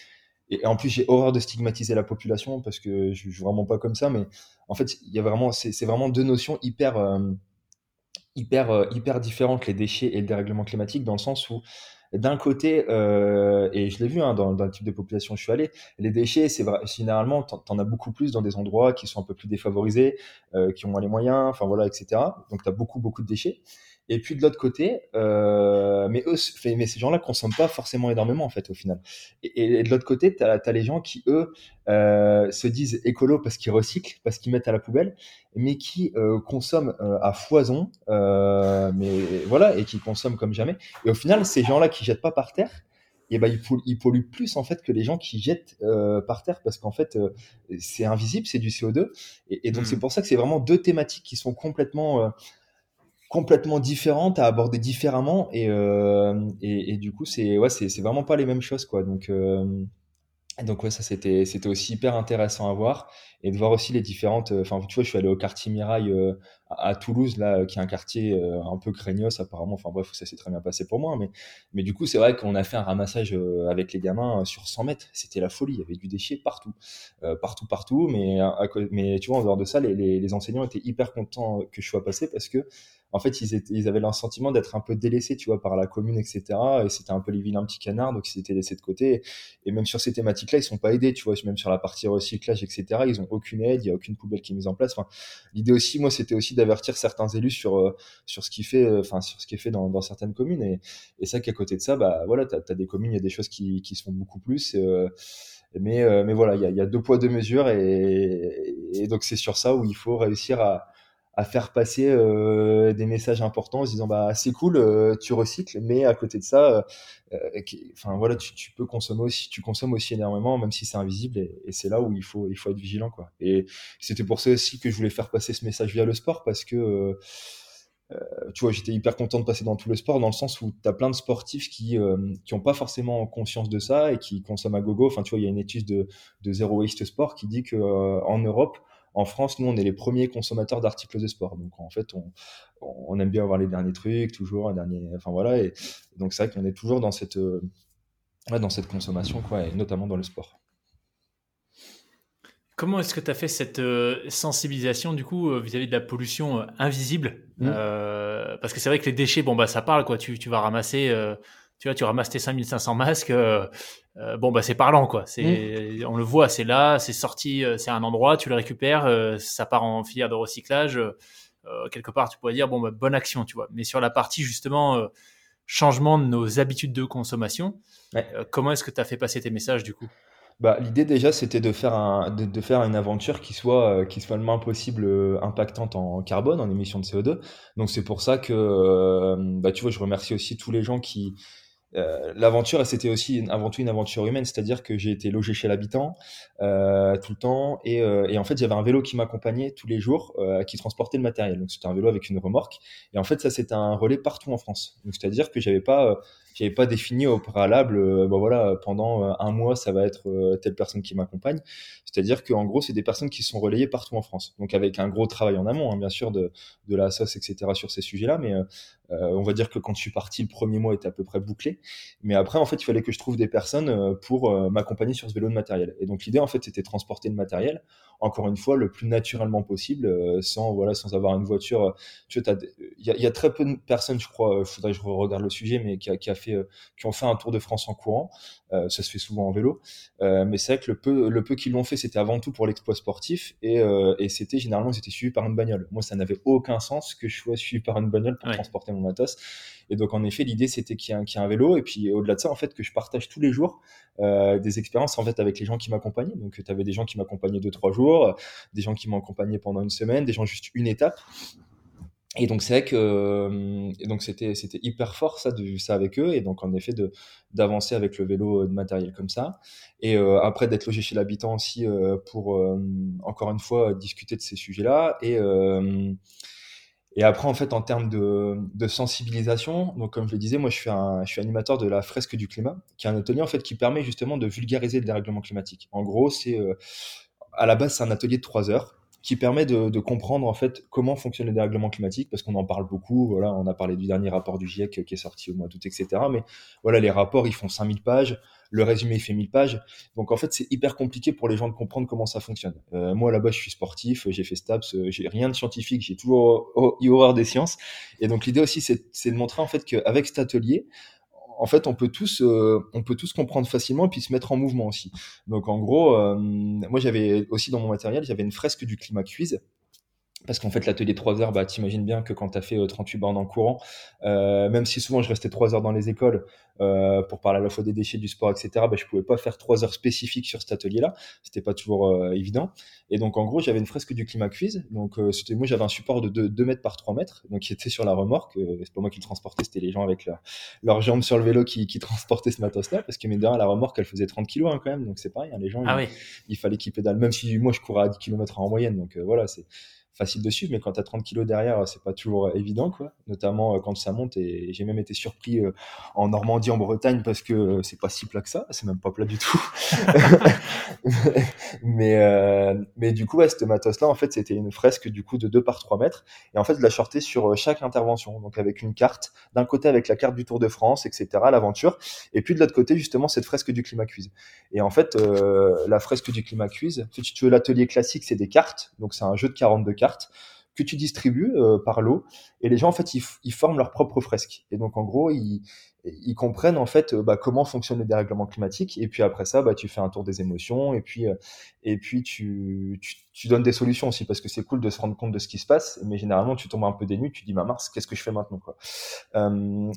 et en plus j'ai horreur de stigmatiser la population parce que je, suis vraiment pas comme ça, mais en fait, il y a vraiment, c'est vraiment deux notions hyper, euh, hyper, euh, hyper différentes, les déchets et le dérèglement climatique, dans le sens où d'un côté, euh, et je l'ai vu hein, dans, le type de population où je suis allé, les déchets, c'est généralement, t'en, en as beaucoup plus dans des endroits qui sont un peu plus défavorisés, euh, qui ont moins les moyens, enfin voilà, etc. Donc tu as beaucoup, beaucoup de déchets. Et puis de l'autre côté, euh, mais eux, mais ces gens-là consomment pas forcément énormément en fait au final. Et, et de l'autre côté, tu as, les gens qui eux euh, se disent écolo parce qu'ils recyclent, parce qu'ils mettent à la poubelle, mais qui euh, consomment euh, à foison, euh, mais voilà, et qui consomment comme jamais. Et au final, ces gens-là qui jettent pas par terre, et eh ben ils, polluent, ils polluent plus en fait que les gens qui jettent euh, par terre parce qu'en fait euh, c'est invisible, c'est du CO2. Et, et donc mmh. c'est pour ça que c'est vraiment deux thématiques qui sont complètement complètement différentes à aborder différemment et, euh, et, et, du coup c'est ouais c'est vraiment pas les mêmes choses quoi. Donc euh, donc ouais ça c'était c'était aussi hyper intéressant à voir et de voir aussi les différentes enfin tu vois je suis allé au quartier Mirail euh, à, Toulouse là qui est un quartier euh, un peu craignos apparemment. Enfin bref ça s'est très bien passé pour moi mais mais du coup c'est vrai qu'on a fait un ramassage euh, avec les gamins sur 100 mètres. C'était la folie. Il y avait du déchet partout partout partout. Mais mais tu vois en dehors de ça les, les, les enseignants étaient hyper contents que je sois passé parce que en fait, ils, avaient le sentiment d'être un peu délaissés, tu vois, par la commune, etc. Et c'était un peu les vilains petits canards, donc ils étaient laissés de côté. Et même sur ces thématiques-là, ils sont pas aidés, tu vois, même sur la partie recyclage, etc. Ils ont aucune aide, il y a aucune poubelle qui est mise en place. L'idée aussi, moi, c'était aussi d'avertir certains élus sur euh, euh, ce qui est fait dans, certaines communes. Et, et ça, qu'à côté de ça, bah voilà, t'as as des communes, il y a des choses qui font beaucoup plus. Euh, mais voilà, il y a, y a, deux poids deux mesures, et, et donc c'est sur ça où il faut réussir à à faire passer euh, des messages importants en se disant bah c'est cool euh, tu recycles mais à côté de ça euh, enfin voilà tu, peux consommer aussi tu consommes aussi énormément même si c'est invisible et, c'est là où il faut il faut être vigilant quoi et c'était pour ça aussi que je voulais faire passer ce message via le sport parce que tu vois, j'étais hyper content de passer dans tout le sport, dans le sens où tu as plein de sportifs qui qui ont pas forcément conscience de ça et qui consomment à gogo. Enfin, tu vois, il y a une étude de, de Zero Waste Sport qui dit que en Europe, en France, nous, on est les premiers consommateurs d'articles de sport. Donc, en fait, on, on, aime bien avoir les derniers trucs, toujours un dernier. Enfin, voilà. Et, donc, c'est vrai qu'on est toujours dans cette, euh, dans cette consommation, quoi, et notamment dans le sport. Comment est-ce que tu as fait cette euh, sensibilisation du coup euh, vis-à-vis de la pollution invisible? Mmh. Parce que c'est vrai que les déchets, bon bah ça parle quoi. Tu, tu vas ramasser tu vois, tu ramasses tes 5500 masques, euh, euh, bon bah c'est parlant quoi. C'est, mmh. on le voit, c'est là, c'est sorti, euh, c'est un endroit, tu le récupères, euh, ça part en filière de recyclage. quelque part, tu pourrais dire bon bah bonne action, tu vois. Mais sur la partie justement changement de nos habitudes de consommation, ouais. comment est-ce que tu as fait passer tes messages du coup? Bah, l'idée déjà c'était de faire un, de, de, faire une aventure qui soit qui soit le moins possible impactante en carbone en émissions de CO2 donc c'est pour ça que bah tu vois je remercie aussi tous les gens qui euh, l'aventure, c'était aussi avant tout une aventure humaine, c'est-à-dire que j'ai été logé chez l'habitant euh, tout le temps, et, euh, et en fait, j'avais un vélo qui m'accompagnait tous les jours, qui transportait le matériel. Donc, c'était un vélo avec une remorque, et en fait, ça, c'était un relais partout en France. Donc, c'est-à-dire que j'avais pas, j'avais pas défini au préalable, bon voilà, pendant un mois, ça va être telle personne qui m'accompagne. C'est-à-dire qu'en gros, c'est des personnes qui sont relayées partout en France. Donc, avec un gros travail en amont, hein, bien sûr, de, de la SOS, etc., sur ces sujets-là, mais euh, on va dire que quand je suis parti, le premier mois était à peu près bouclé. Mais après, en fait, il fallait que je trouve des personnes euh, pour euh, m'accompagner sur ce vélo de matériel. Et donc l'idée, en fait, c'était transporter le matériel, encore une fois, le plus naturellement possible, sans voilà, sans avoir une voiture. Tu vois, il y, y, a très peu de personnes, je crois, faudrait que je regarde le sujet, mais qui, a, qui a fait, qui ont fait un tour de France en courant. Ça se fait souvent en vélo. mais c'est vrai que le peu, le peu qu'ils l'ont fait, c'était avant tout pour l'exploit sportif et, et c'était généralement c'était suivi par une bagnole. Moi, ça n'avait aucun sens que je sois suivi par une bagnole pour transporter mon matos. Et donc, en effet, l'idée, c'était qu'il y, ait un vélo. Et puis, au-delà de ça, en fait, que je partage tous les jours euh, des expériences, en fait, avec les gens qui m'accompagnaient. Donc, tu avais des gens qui m'accompagnaient deux, trois jours, des gens qui m'accompagnaient pendant une semaine, des gens juste une étape. Et donc c'est vrai que euh, et donc c'était c'était hyper fort ça de vivre ça avec eux. Et donc en effet de d'avancer avec le vélo de matériel comme ça. Et euh, après d'être logé chez l'habitant aussi euh, pour encore une fois discuter de ces sujets-là. Et et après, en fait, en termes de, de, sensibilisation, donc comme je le disais, moi, je suis, un, je suis animateur de la fresque du climat, qui est un atelier en fait qui permet justement de vulgariser le dérèglement climatique. En gros, c'est euh, à la base, c'est un atelier de trois heures qui permet de, de, comprendre en fait comment fonctionne le dérèglement climatique, parce qu'on en parle beaucoup. Voilà, on a parlé du dernier rapport du GIEC qui est sorti au mois d'août, etc. Mais voilà, les rapports, ils font 5000 pages le résumé il fait 1000 pages. Donc en fait, c'est hyper compliqué pour les gens de comprendre comment ça fonctionne. Euh, moi là-bas, je suis sportif, j'ai fait STAPS, euh, j'ai rien de scientifique, j'ai toujours eu horreur des sciences. Et donc l'idée aussi, c'est de montrer en fait qu'avec cet atelier, en fait, on peut tous, euh, on peut tous comprendre facilement et puis se mettre en mouvement aussi. Donc, en gros, moi, j'avais aussi dans mon matériel, j'avais une fresque du climat quiz parce qu'en fait, l'atelier 3 heures, bah, t'imagines bien que quand tu as fait 38 euh, bornes en courant, euh, même si souvent je restais 3 heures dans les écoles euh, pour parler à la fois des déchets, du sport, etc., bah, je pouvais pas faire 3 heures spécifiques sur cet atelier-là. C'était pas toujours euh, évident. Et donc, en gros, j'avais une fresque du climat quiz. Donc, euh, c'était, moi, j'avais un support de 2, mètres par 3 mètres, donc qui était sur la remorque. c'est pas moi qui le transportais, c'était les gens avec leurs jambes sur le vélo qui, qui transportaient ce matos-là. Parce que, mais derrière, la remorque, elle faisait 30 kilos hein, quand même. Donc, c'est pareil, hein, les gens, ah il, il, fallait qu'ils pédalent. Même si moi, je courais à 10 km en moyenne. Donc, voilà, c'est facile de suivre, mais quand tu as 30 kilos derrière, c'est pas toujours évident, quoi. Notamment euh, quand ça monte. Et j'ai même été surpris euh, en Normandie, en Bretagne, parce que euh, c'est pas si plat que ça. C'est même pas plat du tout. <laughs> mais, mais du coup, ouais, ce matos-là, en fait, c'était une fresque du coup de 2 par 3 mètres. Et en fait, je la sortais sur chaque intervention. Donc avec une carte, d'un côté avec la carte du Tour de France, etc., l'aventure. Et puis de l'autre côté, justement, cette fresque du climat quiz. Et en fait, la fresque du climat quiz, si tu veux l'atelier classique, c'est des cartes. Donc c'est un jeu de 42 cartes que tu distribues euh, par lot. Et les gens en fait ils, forment leur propre fresque et donc en gros ils, comprennent en fait euh, bah, comment fonctionne le dérèglement climatique et puis après ça bah, tu fais un tour des émotions. Et puis euh, et puis tu, donnes des solutions aussi parce que c'est cool de se rendre compte de ce qui se passe. Mais généralement tu tombes un peu dénu tu dis ma mars qu'est-ce que je fais maintenant quoi?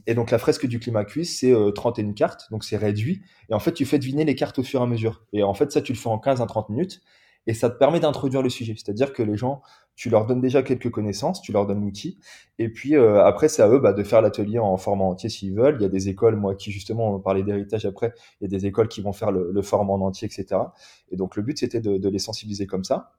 Et donc la fresque du climat cuisse c'est 31 cartes. Donc c'est réduit. Et en fait tu fais deviner les cartes au fur et à mesure. Et en fait ça tu le fais en 15 à 30 minutes et ça te permet d'introduire le sujet. C'est-à-dire que les gens, tu leur donnes déjà quelques connaissances, tu leur donnes l'outil, et puis euh, après c'est à eux bah, de faire l'atelier en format entier s'ils veulent. Il y a des écoles, moi qui justement on parlait d'héritage après, il y a des écoles qui vont faire le, format en entier, etc. Et donc le but c'était de, de les sensibiliser comme ça.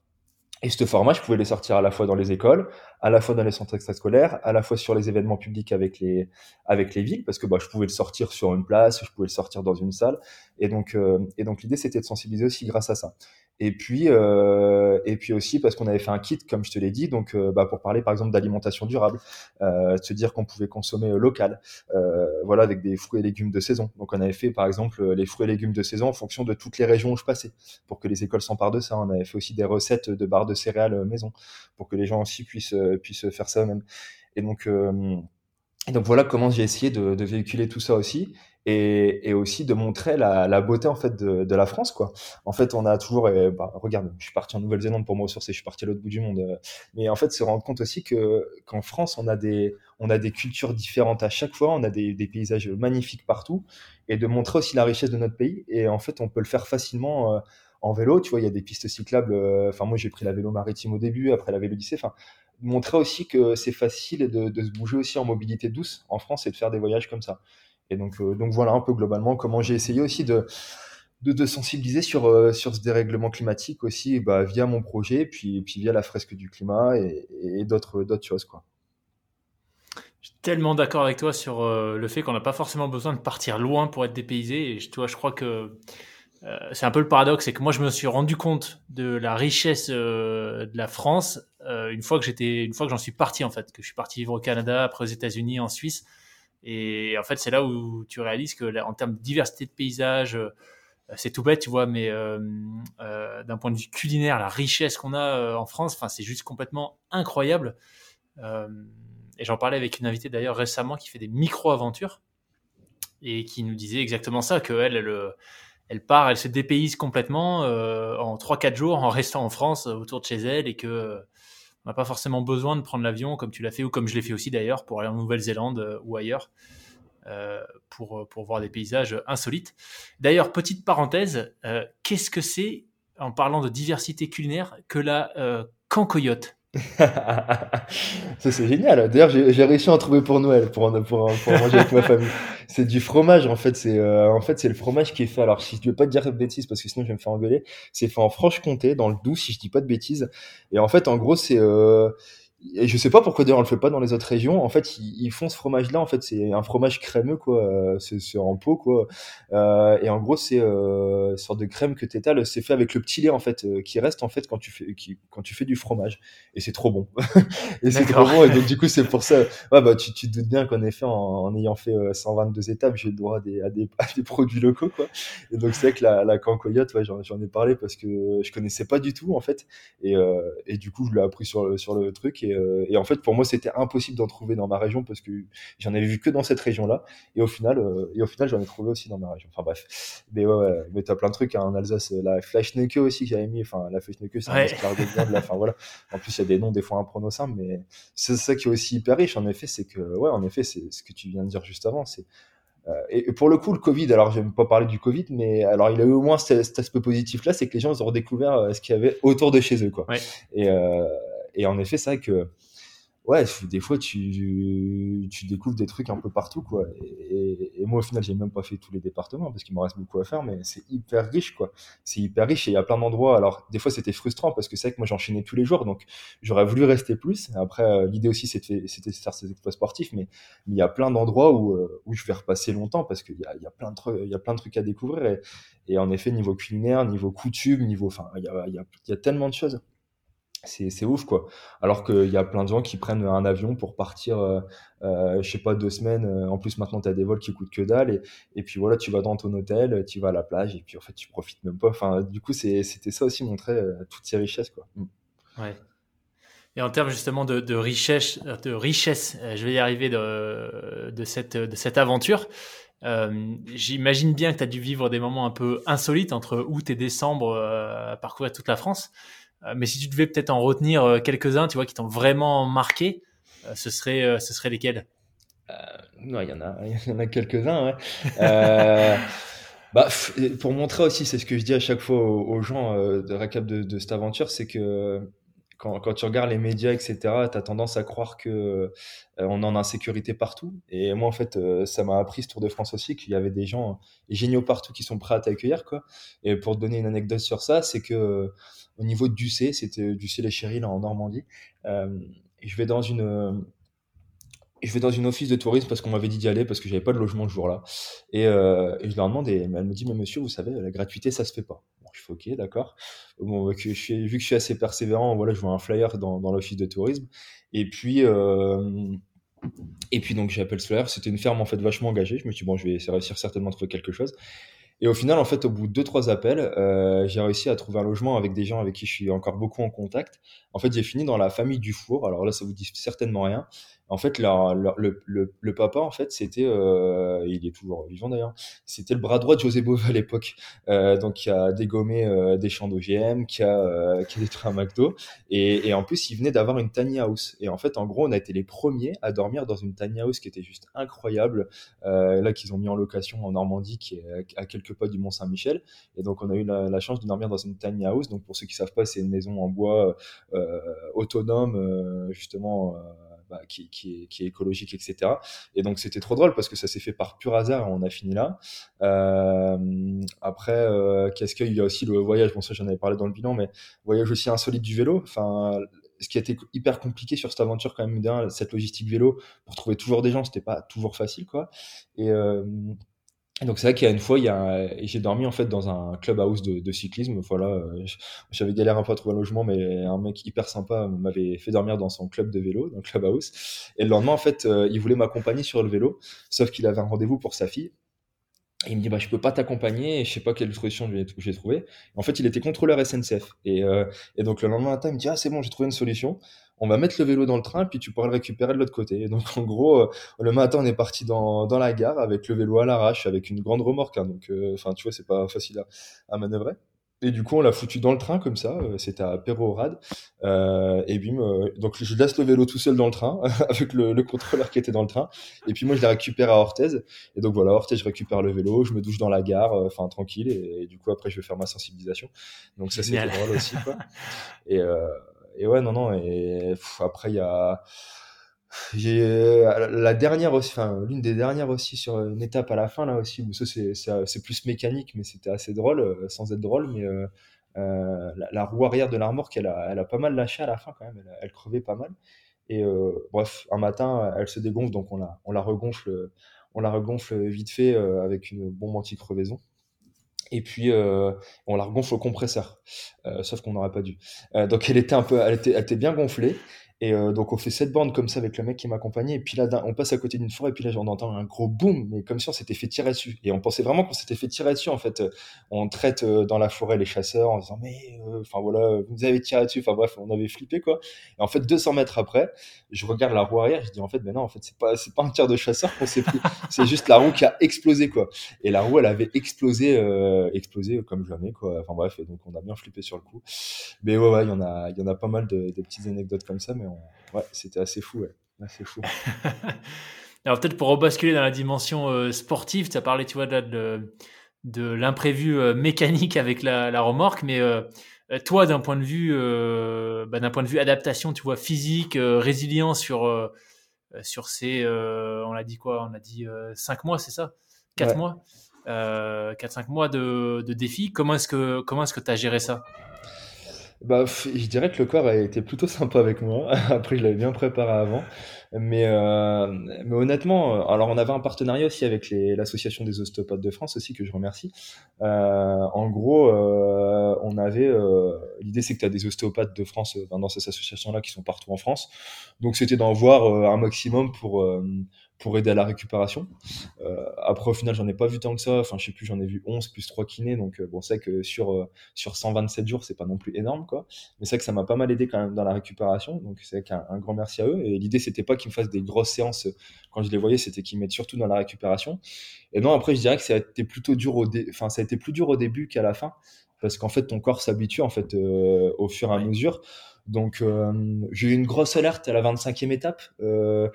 Et ce format, je pouvais les sortir à la fois dans les écoles, à la fois dans les centres extrascolaires, à la fois sur les événements publics avec les avec les villes, parce que bah, je pouvais le sortir sur une place, je pouvais le sortir dans une salle, et donc euh, et donc l'idée c'était de sensibiliser aussi grâce à ça. Et puis, euh, et puis aussi parce qu'on avait fait un kit, comme je te l'ai dit, donc euh, bah, pour parler par exemple d'alimentation durable, euh, se dire qu'on pouvait consommer euh, local, euh, voilà, avec des fruits et légumes de saison. Donc on avait fait par exemple les fruits et légumes de saison en fonction de toutes les régions où je passais, pour que les écoles s'emparent de ça. On avait fait aussi des recettes de barres de céréales maison, pour que les gens aussi puissent puissent faire ça eux-mêmes. Et donc et donc voilà comment j'ai essayé de, de, véhiculer tout ça aussi et, et aussi de montrer la, la, beauté en fait de, de, la France quoi. En fait, on a toujours, bah, regarde, je suis parti en Nouvelle-Zélande pour me ressourcer, je suis parti à l'autre bout du monde, euh, mais en fait se rendre compte aussi que qu'en France on a des on a des cultures différentes à chaque fois, on a des, des, paysages magnifiques partout et de montrer aussi la richesse de notre pays et en fait on peut le faire facilement. Euh, en vélo, tu vois, il y a des pistes cyclables. Euh, enfin, moi, j'ai pris la vélo maritime au début, après la vélo lycée. Enfin, montrer aussi que c'est facile de, de, se bouger aussi en mobilité douce en France et de faire des voyages comme ça. Et donc, euh, donc voilà un peu globalement comment j'ai essayé aussi de, de, sensibiliser sur, euh, sur ce dérèglement climatique aussi bah, via mon projet, puis, puis via la fresque du climat et, et d'autres choses. Quoi. Je suis tellement d'accord avec toi sur euh, le fait qu'on n'a pas forcément besoin de partir loin pour être dépaysé. Et je, toi, je crois que c'est un peu le paradoxe, c'est que moi je me suis rendu compte de la richesse de la France une fois que j'étais, une fois que j'en suis parti en fait, que je suis parti vivre au Canada, après aux États-Unis, en Suisse. Et en fait, c'est là où tu réalises que en termes de diversité de paysages, c'est tout bête, tu vois, mais d'un point de vue culinaire, la richesse qu'on a en France, c'est juste complètement incroyable. et j'en parlais avec une invitée d'ailleurs récemment qui fait des micro-aventures. et qui nous disait exactement ça, qu'elle, elle, elle, part, elle se dépayse complètement en 3-4 jours en restant en France autour de chez elle et que on n'a pas forcément besoin de prendre l'avion comme tu l'as fait ou comme je l'ai fait aussi d'ailleurs pour aller en Nouvelle-Zélande ou ailleurs. pour, pour voir des paysages insolites. D'ailleurs, petite parenthèse, qu'est-ce que c'est, en parlant de diversité culinaire, que la cancoyote? <laughs> ça c'est génial. D'ailleurs, j'ai réussi à en trouver pour Noël, pour, pour, pour manger avec ma famille. C'est du fromage en fait. C'est euh, en fait c'est le fromage qui est fait. Alors si je ne veux pas te dire de bêtises parce que sinon je vais me faire engueuler. C'est fait en Franche-Comté, dans le Doubs, si je dis pas de bêtises. Et en fait, en gros, c'est euh, et je sais pas pourquoi d'ailleurs on le fait pas dans les autres régions. En fait, ils, font ce fromage-là. En fait, c'est un fromage crémeux, quoi. Euh, c'est en pot, quoi. Euh, et en gros, c'est euh, une sorte de crème que t'étales. C'est fait avec le petit lait, en fait, euh, qui reste en fait quand tu fais qui, quand tu fais du fromage. Et c'est trop bon. <laughs> et c'est trop bon. Et donc du coup, c'est pour ça. Ouais, bah tu, tu te doutes bien qu'en effet, en, en, ayant fait 122 euh, étapes, j'ai le droit à des, à des, à des produits locaux, quoi. Et donc c'est vrai que la, la cancoyote, ouais, j'en ai parlé parce que je connaissais pas du tout, en fait. Et, et du coup, je l'ai appris sur le, sur le truc. Et euh, et, en fait, pour moi, c'était impossible d'en trouver dans ma région parce que j'en avais vu que dans cette région-là. Et au final, euh, et au final, j'en ai trouvé aussi dans ma région. Enfin bref. Mais ouais, ouais mais t'as plein de trucs hein, en Alsace. La Fleischnecke aussi que j'avais mis. Enfin, la Fleischnecke, c'est un escargot de viande. Enfin voilà. En plus, il y a des noms des fois imprononciables, mais c'est ça qui est aussi hyper riche. En effet, c'est que ouais, en effet, c'est ce que tu viens de dire juste avant. C'est euh, et, pour le coup, le Covid, alors j'aime pas parler du Covid, mais alors il a eu au moins cet, aspect positif là, c'est que les gens ils ont redécouvert ce qu'il y avait autour de chez eux, quoi. Et, euh, et en effet, c'est vrai que ouais, des fois tu, découvres des trucs un peu partout, quoi. Et, moi, au final, j'ai même pas fait tous les départements parce qu'il me reste beaucoup à faire, mais c'est hyper riche, quoi. C'est hyper riche et il y a plein d'endroits. Alors, des fois, c'était frustrant parce que c'est vrai que moi, j'enchaînais tous les jours, donc j'aurais voulu rester plus. Après, euh, l'idée aussi, c'était de faire ces exploits sportifs, mais il y a plein d'endroits où, euh, où je vais repasser longtemps parce qu'il y a, plein de il y a plein de trucs à découvrir et, en effet, niveau culinaire, niveau coutume, niveau, enfin, il y a tellement de choses c'est ouf quoi. Alors qu'il y a plein de gens qui prennent un avion pour partir, euh, euh, je sais pas, deux semaines. Euh, en plus maintenant tu as des vols qui coûtent que dalle et, puis voilà, tu vas dans ton hôtel, tu vas à la plage et puis en fait tu profites même pas. Enfin, du coup c'était ça aussi montrer euh, toutes ces richesses quoi. Mm. Ouais. Et en termes justement de, richesse, de richesse, je vais y arriver de, de cette de cette aventure. Euh, J'imagine bien que tu as dû vivre des moments un peu insolites entre août et décembre à parcourir toute la France. Euh, mais si tu devais peut-être en retenir euh, quelques-uns, tu vois, qui t'ont vraiment marqué, euh, ce serait, ce serait lesquels? Non, il y en a, <laughs> il y en a quelques-uns. Ouais. Bah, pour montrer aussi, c'est ce que je dis à chaque fois aux, gens de récap de, de, cette aventure, c'est que quand, tu regardes les médias, etc., tu as tendance à croire que on est insécurité partout. Et moi, en fait, ça m'a appris ce Tour de France aussi qu'il y avait des gens géniaux partout qui sont prêts à t'accueillir, quoi. Et pour donner une anecdote sur ça, c'est que au niveau du C, c'était C les Chéris, là, en Normandie. Euh, je vais dans une office de tourisme parce qu'on m'avait dit d'y aller parce que j'avais pas de logement le jour-là. Et, euh, je leur demande et elle me dit mais monsieur vous savez la gratuité ça se fait pas. Je fais ok d'accord. Bon bah, vu que je suis assez persévérant voilà je vois un flyer dans, l'office de tourisme et puis euh, et puis donc j'appelle ce flyer. C'était une ferme en fait vachement engagée. Je me suis dit bon je vais réussir certainement à trouver quelque chose. Et au final, en fait, au bout de deux trois appels, euh, j'ai réussi à trouver un logement avec des gens avec qui je suis encore beaucoup en contact. En fait, j'ai fini dans la famille Dufour. Alors là, ça vous dit certainement rien. En fait, le, papa, en fait, c'était, euh, il est toujours vivant d'ailleurs, c'était le bras droit de José Bové à l'époque. Euh, donc, qui a dégommé euh, des champs d'OGM, qui a, euh, qui a détruit un McDo. Et, en plus, il venait d'avoir une tiny house. Et en fait, en gros, on a été les premiers à dormir dans une tiny house qui était juste incroyable. Euh, là, qu'ils ont mis en location en Normandie, qui est à quelques pas du Mont Saint-Michel. Et donc, on a eu la, la, chance de dormir dans une tiny house. Donc, pour ceux qui savent pas, c'est une maison en bois autonome, justement bah, qui, qui, est, qui, est, écologique, etc. Et donc c'était trop drôle parce que ça s'est fait par pur hasard on a fini là. Euh, après, euh, qu'est-ce qu'il y a aussi le voyage, bon ça j'en avais parlé dans le bilan, mais voyage aussi insolite du vélo. Enfin, ce qui a été hyper compliqué sur cette aventure quand même, cette logistique vélo, pour trouver toujours des gens, c'était pas toujours facile quoi. Et euh, donc c'est vrai qu'il y a une fois, il y a, j'ai dormi en fait dans un clubhouse de, de cyclisme. Voilà, euh, j'avais galéré un peu à trouver un logement, mais un mec hyper sympa m'avait fait dormir dans son club de vélo, dans le clubhouse. Et le lendemain, en fait, euh, il voulait m'accompagner sur le vélo, sauf qu'il avait un rendez-vous pour sa fille. Et il me dit bah je peux pas t'accompagner, je sais pas quelle solution j'ai trouvé. En fait, il était contrôleur SNCF et, euh, et donc le lendemain matin, il me dit ah c'est bon, j'ai trouvé une solution on va mettre le vélo dans le train, puis tu pourras le récupérer de l'autre côté. Et donc, en gros, le matin, on est parti dans, dans la gare avec le vélo à l'arrache, avec une grande remorque. Hein. donc, enfin, tu vois, c'est pas facile à, à manœuvrer. Et du coup, on l'a foutu dans le train comme ça. Euh, c'était à Perorade. Euh, et bim, euh, donc je laisse le vélo tout seul dans le train <laughs> avec le, le, contrôleur qui était dans le train. Et puis moi, je la récupère à Orthez. Et donc voilà, Orthez, je récupère le vélo, je me douche dans la gare, euh, enfin tranquille. Et, du coup, après, je vais faire ma sensibilisation. Donc ça, c'est drôle aussi. Quoi. <laughs> Et, et ouais, non, non. Et après, il y a j'ai la dernière aussi, enfin l'une des dernières aussi sur une étape à la fin là aussi où ça c'est plus mécanique mais c'était assez drôle euh, sans être drôle mais euh, euh, la, roue arrière de l'armorque elle a, elle a pas mal lâché à la fin quand même elle, crevait pas mal et bref un matin elle se dégonfle donc on la on la regonfle on la regonfle vite fait avec une bombe anti-crevaison et puis euh, on la regonfle au compresseur, euh, sauf qu'on n'aurait pas dû. Euh, donc elle était un peu, elle était, elle était bien gonflée, et euh, donc on fait cette bande comme ça avec le mec qui m'accompagnait. Et puis là, on passe à côté d'une forêt. Et puis là, on entend un gros boom, mais comme si on s'était fait tirer dessus. Et on pensait vraiment qu'on s'était fait tirer dessus. En fait, on traite euh, dans la forêt les chasseurs en disant mais, euh, enfin voilà, vous nous avez tiré dessus. Enfin bref, on avait flippé quoi. Et en fait, 200 mètres après, je regarde la roue arrière. Je dis en fait, mais non, en fait, c'est pas, c'est pas un tir de chasseur qu'on s'est pris. c'est juste la roue qui a explosé quoi. Et la roue, elle avait explosé, euh, explosé comme jamais quoi. Enfin bref, et donc on a bien flippé sur le coup. Mais ouais, ouais, il y en a, il y en a pas mal de, de petites anecdotes comme ça, mais on ouais, c'était assez fou, ouais. assez fou. <laughs> Alors peut-être pour rebasculer dans la dimension euh, sportive, tu as parlé, tu vois, de, de, de l'imprévu euh, mécanique avec la, la remorque, mais euh, toi, d'un point de vue, euh, bah, d'un point de vue adaptation, tu vois, physique, euh, résilience sur euh, sur ces, on a dit quoi? On a dit 5 mois, c'est ça? 4 ouais. mois? 4-5 mois de, de défi. Comment est-ce que comment est-ce que tu as géré ça? Bah, je dirais que le corps a été plutôt <laughs> sympa avec moi. Après, je l'avais bien préparé avant. Mais, euh, mais honnêtement, euh, alors on avait un partenariat aussi avec l'association des ostéopathes de France aussi que je remercie. Euh, en gros, euh, on avait euh, l'idée c'est que tu as des ostéopathes de France dans cette association-là qui sont partout en France. Donc c'était d'en voir un maximum pour pour aider à la récupération. Euh, après, au final, j'en ai pas vu tant que ça. Enfin, je sais plus, j'en ai vu 11 plus 3 kinés. Donc, euh, bon, c'est que sur, euh, sur 127 jours, c'est pas non plus énorme, quoi. Mais c'est que ça m'a pas mal aidé quand même dans la récupération. Donc, c'est qu'un un grand merci à eux. Et l'idée, c'était pas qu'ils me fassent des grosses séances quand je les voyais, c'était qu'ils mettent surtout dans la récupération. Et non, après, je dirais que ça a été plutôt dur au, dé... enfin, ça a été plus dur au début qu'à la fin. Parce qu'en fait, ton corps s'habitue, en fait, euh, au fur et à mesure. Donc, euh, j'ai eu une grosse alerte à la 25e étape. Euh,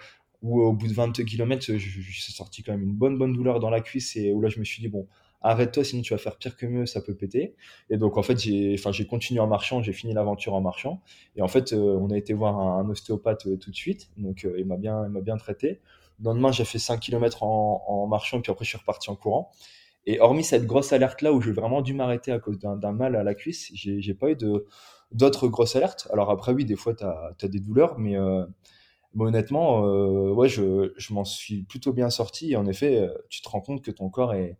où au bout de 22 km, je, suis sorti quand même une bonne, bonne douleur dans la cuisse et où là, je me suis dit, bon, arrête-toi, sinon tu vas faire pire que mieux, ça peut péter. Et donc, en fait, j'ai, enfin, j'ai continué en marchant, j'ai fini l'aventure en marchant. Et en fait, euh, on a été voir un, ostéopathe euh, tout de suite. Donc, euh, il m'a bien, il m'a bien traité. Le lendemain, j'ai fait 5 km en, marchant, puis après, je suis reparti en courant. Et hormis cette grosse alerte là où j'ai vraiment dû m'arrêter à cause d'un, mal à la cuisse, j'ai, pas eu de, d'autres grosses alertes. Alors après, oui, des fois, tu as, des douleurs, mais, euh, mais honnêtement, euh, ouais, je, je m'en suis plutôt bien sorti. Et en effet, euh, tu te rends compte que ton corps est,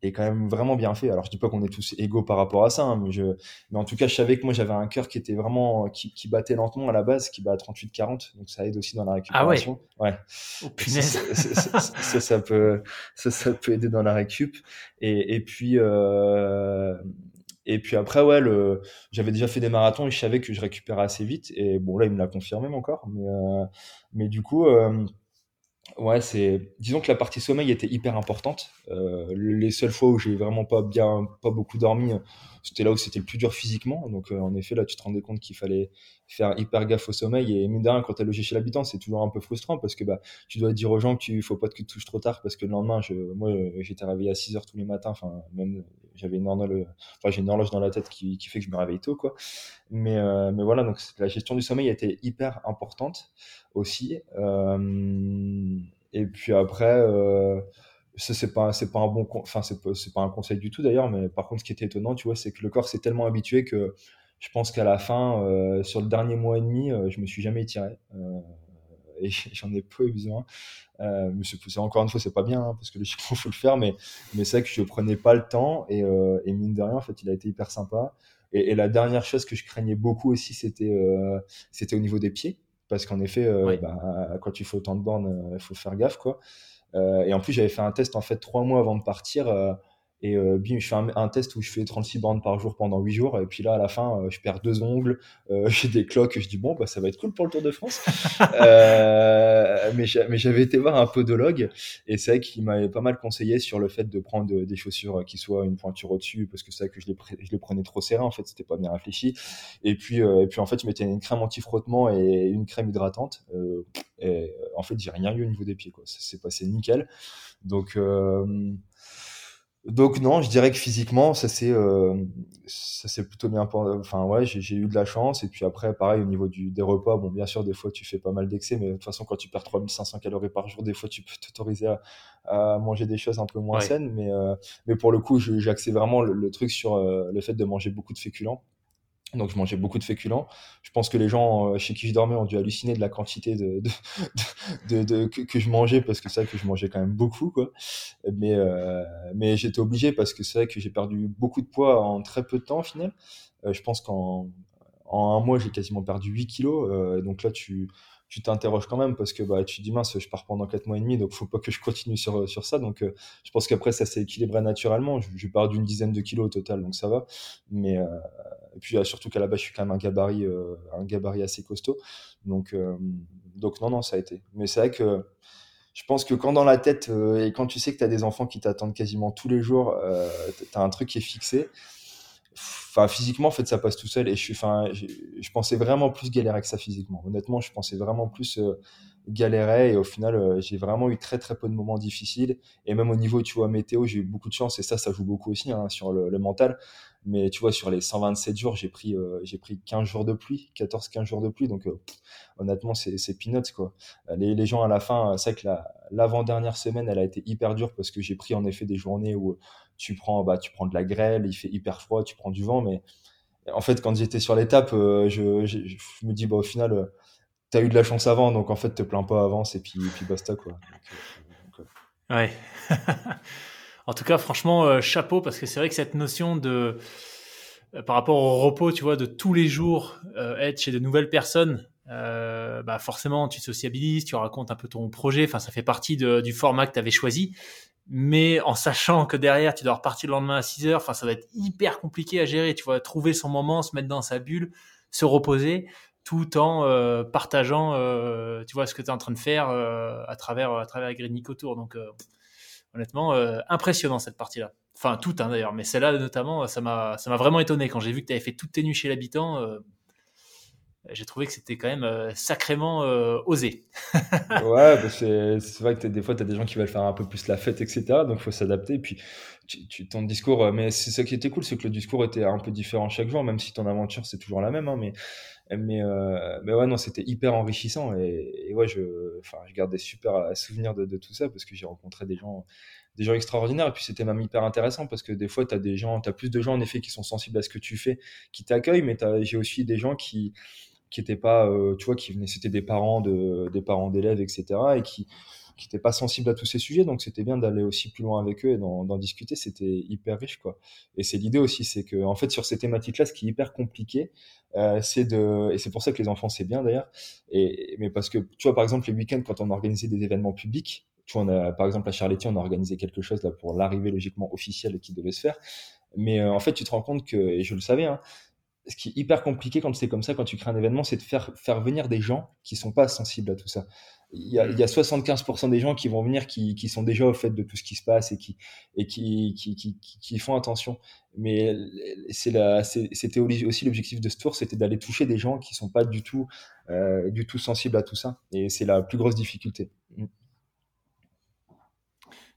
est quand même vraiment bien fait. Alors je dis pas qu'on est tous égaux par rapport à ça, hein, mais, je, mais en tout cas, je savais que moi j'avais un cœur qui était vraiment qui, qui, battait lentement à la base, qui bat à 38-40, donc ça aide aussi dans la récupération. Ah ouais. ouais. Oh, punaise. Ça, ça, ça, peut ça, ça peut aider dans la récup. Et, et puis euh, et puis après, ouais, le... j'avais déjà fait des marathons et je savais que je récupérais assez vite. Et bon, là, il me l'a confirmé encore. Mais, euh... mais du coup, euh... ouais, c'est. Disons que la partie sommeil était hyper importante. Euh... Les seules fois où j'ai vraiment pas bien, pas beaucoup dormi, c'était là où c'était le plus dur physiquement. Donc, en effet, là, tu te rendais compte qu'il fallait faire hyper gaffe au sommeil. Et mine de rien, quand tu as logé chez l'habitant, c'est toujours un peu frustrant parce que bah, tu dois dire aux gens qu'il faut pas que tu touches trop tard parce que le lendemain, je, moi, j'étais réveillé à 6 heures tous les matins. Enfin, même, j'avais une horloge, enfin, j'ai une horloge dans la tête qui, qui fait que je me réveille tôt, quoi. Mais, euh, mais voilà, donc la gestion du sommeil était hyper importante aussi. Euh, et puis après, euh, ça c'est pas c'est pas un bon enfin c'est pas pas un conseil du tout d'ailleurs mais par contre ce qui était étonnant tu vois c'est que le corps s'est tellement habitué que je pense qu'à la fin euh, sur le dernier mois et demi euh, je me suis jamais étiré euh, <laughs> et j'en ai peu eu besoin euh, encore une fois c'est pas bien hein, parce que le chiffre faut le faire mais mais c'est que je prenais pas le temps et, et mine de rien en fait il a été hyper sympa et, et la dernière chose que je craignais beaucoup aussi c'était c'était au niveau des pieds parce qu'en effet Oui. bah, quand tu fais autant de bornes il faut faire gaffe quoi et en plus, j'avais fait un test en fait trois mois avant de partir. Euh, Et euh, bim, je fais un, test où je fais 36 bornes par jour pendant 8 jours. Et puis là, à la fin, euh, je perds deux ongles, euh, <laughs> j'ai des cloques. Je dis, bon, bah, ça va être cool pour le Tour de France. <laughs> mais j'avais été voir un podologue et c'est vrai qu'il m'avait pas mal conseillé sur le fait de prendre des chaussures qui soient une pointure au-dessus parce que c'est vrai que je les, je les prenais trop serrés. En fait, c'était pas bien réfléchi. Et puis, et puis en fait, je mettais une crème anti-frottement et une crème hydratante. et en fait, j'ai rien eu au niveau des pieds. Quoi. Ça s'est passé nickel. Donc, donc non, je dirais que physiquement, ça s'est euh, ça s'est plutôt bien. Enfin ouais, j'ai eu de la chance. Et puis après, pareil au niveau du, des repas. Bon, bien sûr, des fois tu fais pas mal d'excès, mais de toute façon, quand tu perds 3500 calories par jour, des fois tu peux t'autoriser à, à, manger des choses un peu moins saines. Mais euh, mais pour le coup, j'ai axé vraiment le, truc sur euh, le fait de manger beaucoup de féculents. Donc je mangeais beaucoup de féculents. Je pense que les gens euh, chez qui je dormais ont dû halluciner de la quantité de, de, <laughs> de, que, je mangeais parce que c'est vrai que je mangeais quand même beaucoup quoi. Mais euh, mais j'étais obligé parce que c'est vrai que j'ai perdu beaucoup de poids en très peu de temps au final. Euh, je pense qu'en en un mois j'ai quasiment perdu 8 kilos. et donc là tu tu t'interroges quand même parce que bah, tu te dis mince, je pars pendant 4 mois et demi, donc faut pas que je continue sur, sur ça. Donc je pense qu'après ça s'est équilibré naturellement. Je, pars d'une dizaine de kilos au total, donc ça va. Mais, et puis surtout qu'à la base, je suis quand même un gabarit, euh, un gabarit assez costaud. Donc, euh, donc non, non, ça a été. Mais c'est vrai que je pense que quand dans la tête, euh, et quand tu sais que tu as des enfants qui t'attendent quasiment tous les jours, tu as un truc qui est fixé. Enfin, physiquement, en fait, ça passe tout seul. Et je, suis, je, pensais vraiment plus galérer que ça physiquement. Honnêtement, je pensais vraiment plus galérer. Et au final, j'ai vraiment eu très, très peu de moments difficiles. Et même au niveau, tu vois, météo, j'ai eu beaucoup de chance. Et ça, ça joue beaucoup aussi hein, sur le, mental. Mais tu vois, sur les 127 jours, j'ai pris, euh, j'ai pris 15 jours de pluie, 14-15 jours de pluie. Donc, euh, honnêtement, c'est, c'est peanuts, quoi. Les, les gens, à la fin, c'est que la, l'avant-dernière semaine, elle a été hyper dure parce que j'ai pris, en effet, des journées où tu prends, bah, tu prends de la grêle, il fait hyper froid, tu prends du vent. Mais en fait, quand j'étais sur l'étape, euh, je, me dis, bah, au final, tu as eu de la chance avant. Donc, en fait, te plains pas, avance et puis, puis basta, quoi. ouais. <laughs> En tout cas, franchement, euh, chapeau parce que c'est vrai que cette notion de euh, par rapport au repos, tu vois, de tous les jours euh, être chez de nouvelles personnes, bah forcément, tu sociabilises, tu racontes un peu ton projet. Enfin, ça fait partie du format que tu avais choisi. Mais en sachant que derrière, tu dois repartir le lendemain à 6 heures, enfin, ça va être hyper compliqué à gérer. Tu vois, trouver son moment, se mettre dans sa bulle, se reposer, tout en partageant, tu vois, ce que tu es en train de faire à travers à travers Green Tour. Donc honnêtement, euh, impressionnant cette partie-là. Enfin, toute hein, d'ailleurs, mais celle-là notamment, ça m'a, ça m'a vraiment étonné. Quand j'ai vu que tu avais fait toutes tes nuits chez l'habitant, euh, j'ai trouvé que c'était quand même euh, sacrément osé. <laughs> ouais, bah, c'est, vrai que des fois, tu as des gens qui veulent faire un peu plus la fête, etc. Donc, il faut s'adapter. Et puis, ton discours, mais c'est ce qui était cool, c'est que le discours était un peu différent chaque jour, même si ton aventure, c'est toujours la même. Hein, mais mais, mais ouais, non, c'était hyper enrichissant. Et, ouais, je, je garde super souvenirs de, de tout ça parce que j'ai rencontré des gens, des gens extraordinaires. Et puis c'était même hyper intéressant parce que des fois, tu as des gens, tu as plus de gens en effet qui sont sensibles à ce que tu fais, qui t'accueillent, mais j'ai aussi des gens qui qui étaient pas, tu vois, qui venaient, c'était des parents de, des parents d'élèves, etc. et qui qui n'étaient pas sensibles à tous ces sujets. Donc c'était bien d'aller aussi plus loin avec eux et d'en discuter. C'était hyper riche, quoi. Et c'est l'idée aussi, c'est que en fait sur ces thématiques-là, ce qui est hyper compliqué, euh, c'est de et c'est pour ça que les enfants c'est bien d'ailleurs. Et mais parce que tu vois par exemple les week-ends quand on organisait des événements publics, tu vois, par exemple à Charletti, on a organisé quelque chose là pour l'arrivée logiquement officielle qui devait se faire. Mais euh, en fait, tu te rends compte que, et je le savais, hein, ce qui est hyper compliqué quand c'est comme ça, quand tu crées un événement, c'est de faire, faire venir des gens qui sont pas sensibles à tout ça il y, a, il y a 75% des gens qui vont venir qui, qui, sont déjà au fait de tout ce qui se passe et qui, et qui, qui, qui, qui font attention. Mais c'était aussi l'objectif de ce tour, c'était d'aller toucher des gens qui sont pas du tout, euh, du tout sensibles à tout ça. Et c'est la plus grosse difficulté.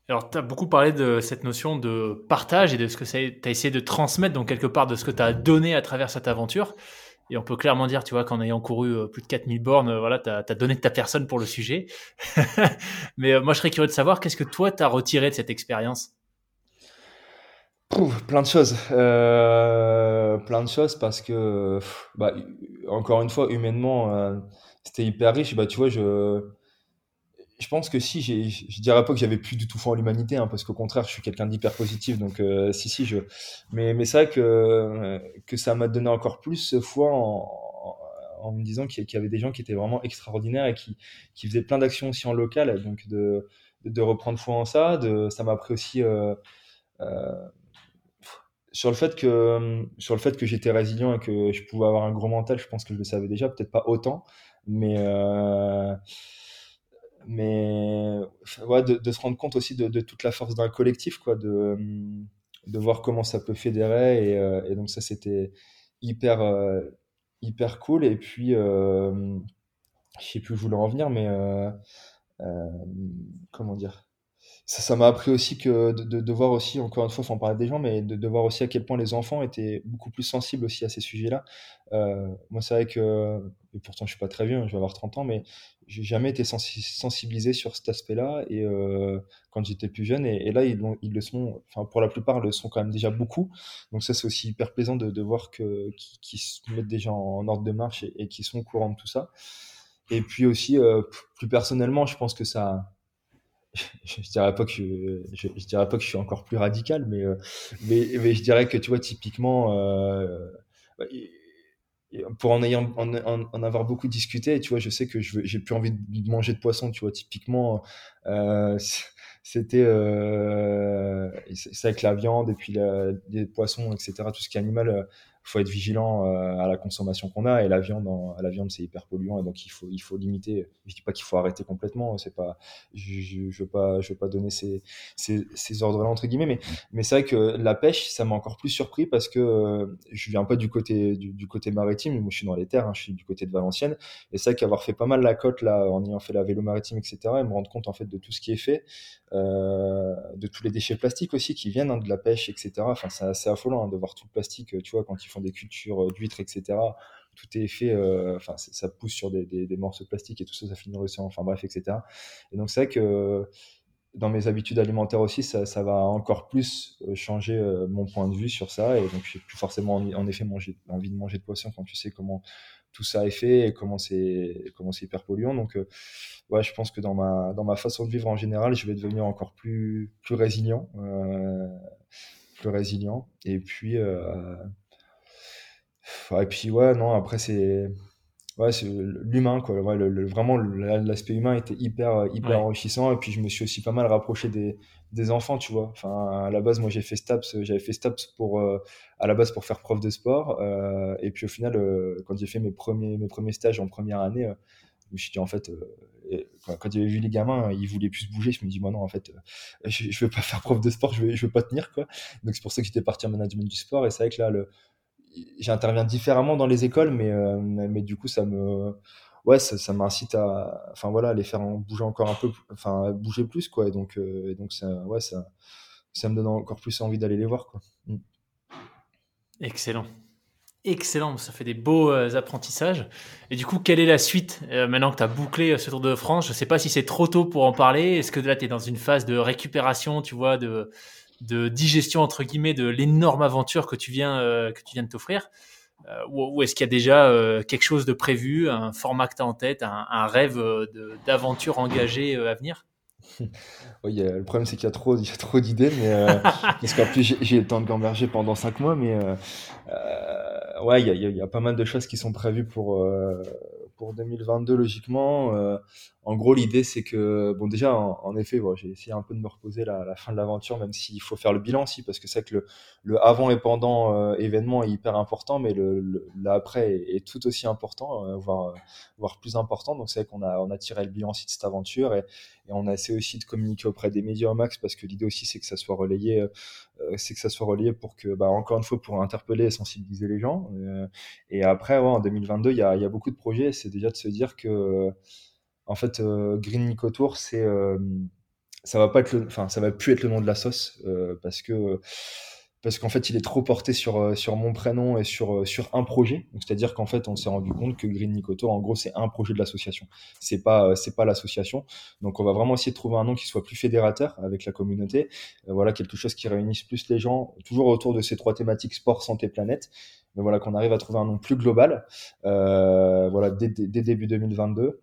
Alors, tu as beaucoup parlé de cette notion de partage et de ce que tu as essayé de transmettre, donc quelque part de ce que tu as donné à travers cette aventure. Et on peut clairement dire, tu vois, qu'en ayant couru euh, plus de 4000 bornes, euh, voilà, tu as, donné de ta personne pour le sujet. <laughs> Mais euh, moi, je serais curieux de savoir, qu'est-ce que toi, tu as retiré de cette expérience? Plein de choses. Euh, plein de choses parce que, bah, encore une fois, humainement, c'était hyper riche. Bah, tu vois, je, je pense que si, je dirais pas que j'avais plus du tout foi en l'humanité, hein, parce qu'au contraire, je suis quelqu'un d'hyper positif, donc euh, si, si. Mais, mais c'est vrai que, euh, que ça m'a donné encore plus foi en, me disant qu'il y avait des gens qui étaient vraiment extraordinaires et qui, faisaient plein d'actions aussi en local, donc de, reprendre foi en ça. Ça m'a appris aussi euh, sur le fait que sur le fait que j'étais résilient et que je pouvais avoir un gros mental, je pense que je le savais déjà, peut-être pas autant, mais mais de, se rendre compte aussi de, toute la force d'un collectif, quoi, de de voir comment ça peut fédérer et, euh, donc ça c'était hyper euh, hyper cool. Et puis euh, je sais plus où je voulais en venir, mais euh, comment dire ça m'a appris aussi que de, de, voir aussi, encore une fois, faut en parler des gens, mais de, de, voir aussi à quel point les enfants étaient beaucoup plus sensibles aussi à ces sujets-là. Euh, moi, c'est vrai que, et pourtant je suis pas très vieux, hein, je vais avoir 30 ans, mais j'ai jamais été sensibilisé sur cet aspect-là. Et euh, quand j'étais plus jeune, et, là ils, le sont, enfin pour la plupart, le sont quand même déjà beaucoup. Donc ça, c'est aussi hyper plaisant de, de voir que qui, se mettent déjà en, ordre de marche et, et qui sont au courant de tout ça. Et puis aussi, euh, plus personnellement, je pense que ça je, dirais pas que je, dirais pas que je suis encore plus radical, mais, euh, mais, je dirais que tu vois, typiquement, euh, pour en, ayant, en, en, avoir beaucoup discuté, tu vois, je sais que je j'ai plus envie de manger de poisson, tu vois, typiquement, euh, c'était euh, avec la viande et puis les poissons, etc., tout ce qui est animal, faut être vigilant euh, à la consommation qu'on a et la viande en, à la viande c'est hyper polluant et donc il faut il faut limiter. Je dis pas qu'il faut arrêter complètement c'est pas je, je, je veux pas je veux pas donner ces ces, ces ordres là entre guillemets mais mais c'est vrai que la pêche ça m'a encore plus surpris parce que euh, je viens pas du côté du, du, côté maritime moi je suis dans les terres hein, je suis du côté de Valenciennes et c'est vrai qu'avoir fait pas mal la côte là en ayant fait la vélo maritime etc et me rendre compte en fait de tout ce qui est fait euh, de tous les déchets plastiques aussi qui viennent hein, de la pêche etc enfin c'est assez affolant hein, de voir tout le plastique tu vois quand ils font des cultures euh, d'huîtres, etc. Tout est fait, euh, enfin, ça pousse sur des, morceaux de plastique et tout ça, ça finit dans l'océan, enfin bref, etc. Et donc, c'est vrai que dans mes habitudes alimentaires aussi, ça, va encore plus euh, changer mon point de vue sur ça. Et donc, j'ai plus forcément en effet envie de manger de poisson quand tu sais comment tout ça est fait et comment c'est comment c'est hyper polluant. Donc, euh, ouais, je pense que dans ma dans ma façon de vivre en général, je vais devenir encore plus plus résilient, euh, plus résilient. Et puis euh, et puis ouais, non, après c'est ouais, c'est l'humain quoi. Ouais, le, le, vraiment l'aspect humain était hyper hyper ouais. enrichissant et puis je me suis aussi pas mal rapproché des des enfants, tu vois. Enfin, à la base, moi, j'ai fait STAPS, j'avais fait STAPS pour, euh, à la base pour faire prof de sport. Euh, et puis au final, euh, quand j'ai fait mes premiers, mes premiers stages en première année, euh, je me suis dit, en fait, euh, quand, quand j'avais vu les gamins, ils voulaient plus bouger, je me dis, moi non, en fait, je, je veux pas faire prof de sport, je veux, je veux pas tenir, quoi. Donc c'est pour ça que j'étais parti en management du sport. Et c'est vrai que là, le, j'interviens différemment dans les écoles, mais, euh, mais du coup, ça me, ouais, ça, m'incite à, enfin voilà, les faire bouger encore un peu, enfin bouger plus, quoi. Et donc, euh, et donc ça, ouais, ça, ça me donne encore plus envie d'aller les voir, quoi. Mm. Excellent. Excellent, ça fait des beaux euh, apprentissages. Et du coup, quelle est la suite maintenant que tu as bouclé ce Tour de France? Je ne sais pas si c'est trop tôt pour en parler. Est-ce que là, tu es dans une phase de récupération, tu vois, de, de digestion entre guillemets de l'énorme aventure que tu viens euh, que tu viens de t'offrir euh, ou, ou est-ce qu'il y a déjà euh, quelque chose de prévu un format que tu as en tête un, un rêve d'aventure engagée à venir? <laughs> Oui, le problème c'est qu'il y a trop, il y a trop d'idées, mais <laughs> parce qu'en plus j'ai eu le temps de gamberger pendant cinq mois, mais ouais, il y a, il y a, pas mal de choses qui sont prévues pour pour 2022 logiquement. Euh, en gros, l'idée c'est que bon déjà en, en effet, bon, j'ai essayé un peu de me reposer la, la fin de l'aventure, même s'il faut faire le bilan aussi parce que c'est que le, le avant et pendant euh, événement est hyper important, mais le, le l'après est, tout aussi important, euh, voire voire plus important. Donc c'est qu'on a on a tiré le bilan aussi de cette aventure et, et on a essayé aussi de communiquer auprès des médias au max parce que l'idée aussi c'est que ça soit relayé, euh, c'est que ça soit relayé pour que bah encore une fois pour interpeller et sensibiliser les gens. Euh, et après ouais, en 2022 il y a, il y a beaucoup de projets. C'est déjà de se dire que en fait, euh, Green Nico Tour, c'est euh, ça va pas être ça va plus être le nom de la sauce euh, parce que parce qu'en fait il est trop porté sur mon prénom et sur un projet. Donc c'est à dire qu'en fait on s'est rendu compte que Green Nicoto en gros c'est un projet de l'association. C'est pas pas l'association. Donc on va vraiment essayer de trouver un nom qui soit plus fédérateur avec la communauté. Voilà quelque chose qui réunisse plus les gens toujours autour de ces trois thématiques sport santé planète. Mais voilà qu'on arrive à trouver un nom plus global. Voilà dès, dès début 2022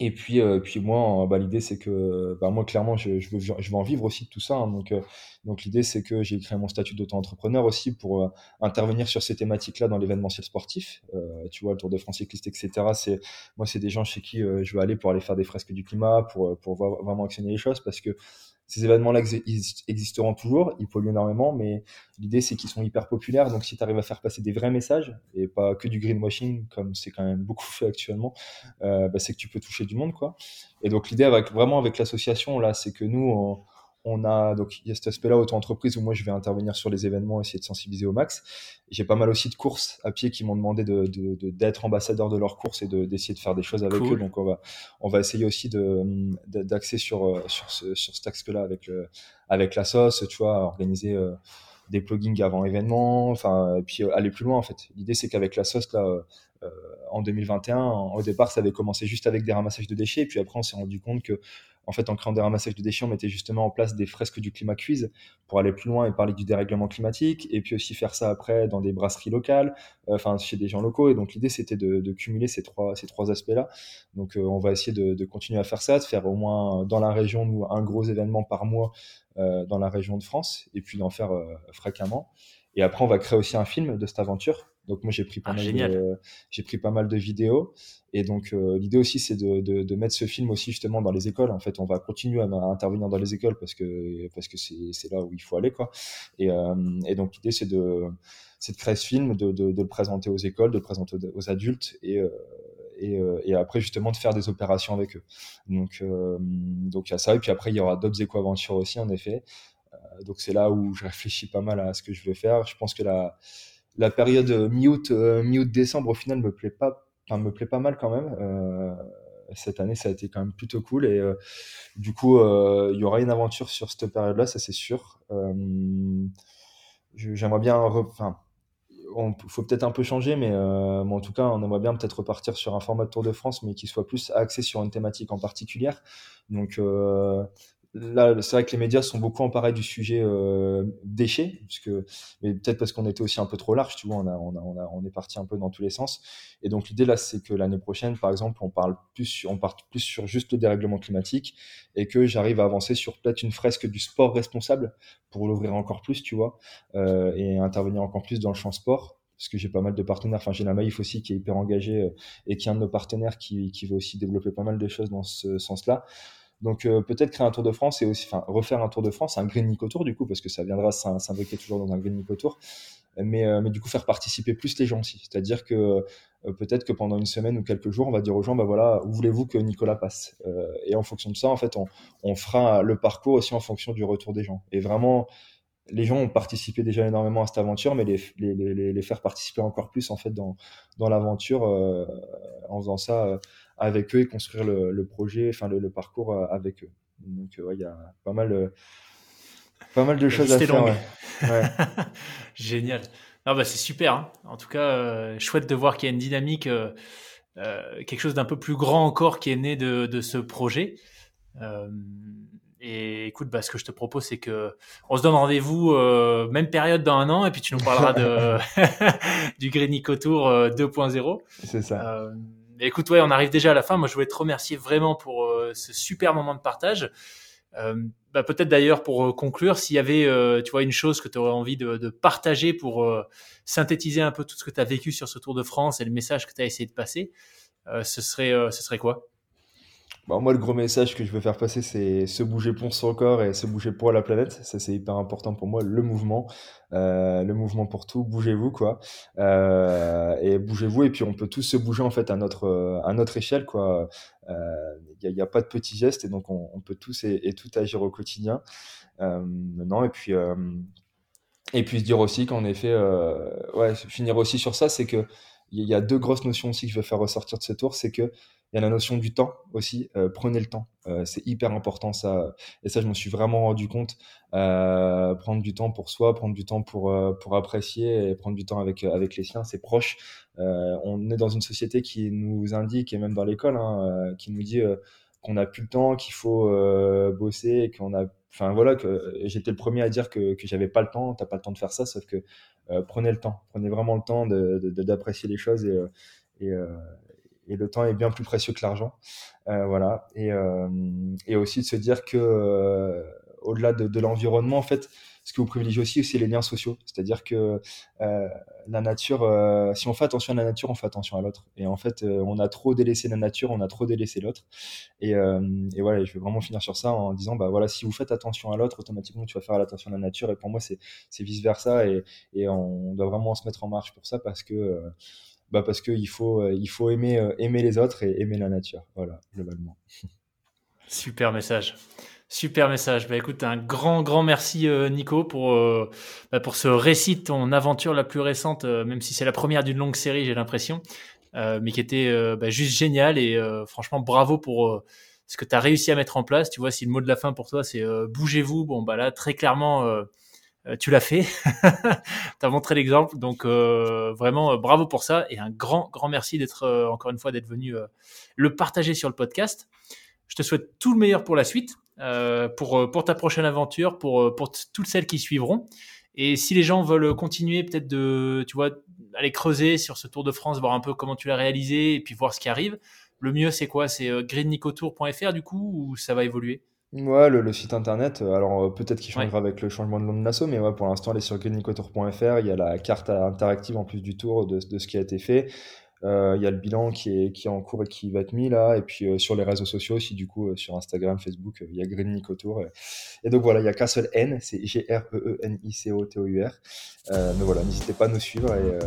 et puis, euh, puis moi, bah, l'idée c'est que, bah, moi clairement, je, je, veux, je veux en vivre aussi de tout ça. Hein, donc, euh, donc l'idée c'est que j'ai créé mon statut d'auto-entrepreneur aussi pour euh, intervenir sur ces thématiques-là dans l'événementiel sportif. Euh, tu vois, le Tour de France cycliste, etc. C'est moi, c'est des gens chez qui je veux aller pour aller faire des fresques du climat, pour pour vraiment actionner les choses, parce que ces événements-là existeront toujours, ils polluent énormément, mais l'idée c'est qu'ils sont hyper populaires, donc si tu arrives à faire passer des vrais messages, et pas que du greenwashing, comme c'est quand même beaucoup <laughs> fait actuellement, euh, bah, c'est que tu peux toucher du monde. quoi. Et donc l'idée avec, vraiment avec l'association, là, c'est que nous, on a donc il y a cet aspect-là auto-entreprise où moi je vais intervenir sur les événements, essayer de sensibiliser au max. J'ai pas mal aussi de courses à pied qui m'ont demandé de, d'être ambassadeur de leurs courses et d'essayer de faire des choses avec eux. Donc on va on va essayer aussi de d'axer sur euh, sur ce sur cet axe-là avec le avec la sauce, tu vois, organiser euh, des plugins avant événement, enfin et puis euh, aller plus loin en fait. L'idée c'est qu'avec la sauce là en 2021, au départ ça avait commencé juste avec des ramassages de déchets et puis après on s'est rendu compte que en fait, en créant des ramassages de déchets, on mettait justement en place des fresques du climat quiz pour aller plus loin et parler du dérèglement climatique, et puis aussi faire ça après dans des brasseries locales, euh, enfin chez des gens locaux. Et donc l'idée, c'était de, cumuler ces trois, ces trois aspects-là. Donc euh, on va essayer de, continuer à faire ça, de faire au moins dans la région, nous, un gros événement par mois euh, dans la région de France, et puis d'en faire fréquemment. Et après, on va créer aussi un film de cette aventure donc moi j'ai pris pas ah, mal de, j'ai pris pas mal de vidéos et donc euh, l'idée aussi c'est de, de, de, mettre ce film aussi justement dans les écoles. En fait, on va continuer à, intervenir dans les écoles parce que parce que c'est, c'est là où il faut aller quoi. Et, euh, et donc l'idée c'est de c'est de créer ce film, de, de, de, le présenter aux écoles, de le présenter aux adultes et euh, et, euh, et, après justement de faire des opérations avec eux. Donc euh, donc il y a ça et puis après il y aura d'autres éco-aventures aussi en effet. donc c'est là où je réfléchis pas mal à ce que je veux faire. Je pense que la la période euh, mi-août, euh, mi-août décembre au final me plaît pas, me plaît pas mal quand même. Euh, cette année, ça a été quand même plutôt cool et du coup, il y aura une aventure sur cette période-là, ça c'est sûr. J'aimerais bien, enfin, il faut peut-être un peu changer, mais, en tout cas, on aimerait bien peut-être repartir sur un format de Tour de France, mais qui soit plus axé sur une thématique en particulier. Donc, là, c'est vrai que les médias sont beaucoup emparés du sujet euh, déchets, puisque, mais peut-être parce qu'on était aussi un peu trop large, tu vois, on, a, on, a, on, a, on est parti un peu dans tous les sens. Et donc l'idée là, c'est que l'année prochaine, par exemple, on parle plus, sur, on part plus sur juste le dérèglement climatique, et que j'arrive à avancer sur peut-être une fresque du sport responsable pour l'ouvrir encore plus, tu vois, euh, et intervenir encore plus dans le champ sport parce que j'ai pas mal de partenaires. Enfin, j'ai la Maïf aussi qui est hyper engagé euh, et qui est un de nos partenaires qui, qui veut aussi développer pas mal de choses dans ce sens-là. Donc euh, peut-être créer un Tour de France et aussi, refaire un Tour de France, un Green Nico Tour du coup, parce que ça viendra s'imbriquer toujours dans un Green Nico Tour. Mais, euh, mais du coup faire participer plus les gens aussi. C'est-à-dire que euh, peut-être que pendant une semaine ou quelques jours, on va dire aux gens, bah voilà, où voulez-vous que Nicolas passe? Et en fonction de ça, en fait, on, fera le parcours aussi en fonction du retour des gens. Et vraiment, les gens ont participé déjà énormément à cette aventure, mais les, les, les, les faire participer encore plus en fait dans, dans l'aventure en faisant ça avec eux et construire le, le projet, enfin le, le, parcours euh, avec eux. Donc euh, il y a pas mal, euh, pas mal de choses à faire. Ouais. <laughs> Génial. Ah bah c'est super. Hein. En tout cas, chouette de voir qu'il y a une dynamique, euh, quelque chose d'un peu plus grand encore qui est né de, de ce projet. Et écoute, bah, ce que je te propose, c'est que on se donne rendez-vous même période dans un an, et puis tu nous parleras de <laughs> <laughs> du Grenico Tour 2.0. C'est ça écoute, ouais, on arrive déjà à la fin. Moi, je voulais te remercier vraiment pour euh, ce super moment de partage. Euh, bah, peut-être d'ailleurs pour euh, conclure, s'il y avait, tu vois, une chose que tu envie de, de partager pour synthétiser un peu tout ce que tu as vécu sur ce Tour de France et le message que tu as essayé de passer, ce serait, ce serait quoi? Bon, moi, le gros message que je veux faire passer, c'est se bouger pour son corps et se bouger pour la planète. Ça, c'est hyper important pour moi. Le mouvement, euh, le mouvement pour tout. Bougez-vous, quoi. Euh, et bougez-vous. Et puis, on peut tous se bouger en fait à notre à notre échelle, quoi. Il euh, n'y a, pas de petits gestes et donc on, peut tous et, et, tout agir au quotidien. Euh, non, et puis. et puis se dire aussi qu'en effet, ouais, finir aussi sur ça, c'est que il y a deux grosses notions aussi que je veux faire ressortir de ce tour, c'est que il y a la notion du temps aussi. Euh, prenez le temps. Euh, c'est hyper important ça. Et ça, je m'en suis vraiment rendu compte. Euh, prendre du temps pour soi, prendre du temps pour pour apprécier prendre du temps avec avec les siens, c'est proche. on est dans une société qui nous indique et même dans l'école, hein, qui nous dit qu'on n'a plus le temps, qu'il faut bosser, qu'on a enfin voilà que j'étais le premier à dire que, que j'avais pas le temps t'as pas le temps de faire ça sauf que prenez le temps prenez vraiment le temps d'apprécier de, les choses et, et, et le temps est bien plus précieux que l'argent. Euh, voilà. Et, euh, et aussi de se dire que euh, au-delà de, l'environnement, en fait, ce que vous privilégiez aussi, c'est les liens sociaux. C'est-à-dire que la nature, si on fait attention à la nature, on fait attention à l'autre. Et en fait, on a trop délaissé la nature, on a trop délaissé l'autre. Et, voilà, je vais vraiment finir sur ça en disant, bah voilà, si vous faites attention à l'autre, automatiquement, tu vas faire attention à la nature. Et pour moi, c'est vice-versa. Et, et, on doit vraiment se mettre en marche pour ça parce que... bah parce qu'il faut, il faut aimer, aimer les autres et aimer la nature. Voilà, globalement. <laughs> Super message. Super message. Bah, écoute, un grand, grand merci euh, Nico pour, euh, bah, pour ce récit de ton aventure la plus récente, euh, même si c'est la première d'une longue série, j'ai l'impression, mais qui était bah, juste génial et franchement bravo pour ce que tu as réussi à mettre en place. Tu vois, si le mot de la fin pour toi c'est bougez-vous, bon bah là très clairement tu l'as fait, <laughs> tu as montré l'exemple, donc vraiment bravo pour ça et un grand, grand merci d'être encore une fois d'être venu le partager sur le podcast. Je te souhaite tout le meilleur pour la suite. Euh, pour, euh, pour ta prochaine aventure, pour, euh, pour toutes celles qui suivront. Et si les gens veulent continuer peut-être de, tu vois, aller creuser sur ce Tour de France, voir un peu comment tu l'as réalisé et puis voir ce qui arrive, le mieux c'est quoi? C'est greennicotour.fr du coup ou ça va évoluer? Ouais, le, site internet, alors peut-être qu'il changera avec le changement de nom de l'assaut, mais ouais, pour l'instant, elle est sur greennicotour.fr. Il y a la carte interactive en plus du tour de, de ce qui a été fait. Euh, il y a le bilan qui est, qui est en cours et qui va être mis là. Et puis euh, sur les réseaux sociaux aussi, du coup, euh, sur Instagram, Facebook, il y a Green Nick autour. Et, donc voilà, il y a qu'un seul N, c'est G-R-E-E-N-I-C-O-T-O-U-R. mais voilà, n'hésitez pas à nous suivre et,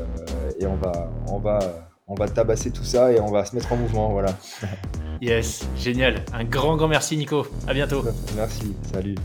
et on, va, on, va, on va tabasser tout ça et on va se mettre en mouvement. Voilà. <laughs> yes, génial. Un grand, grand merci, Nico. À bientôt. Merci, salut.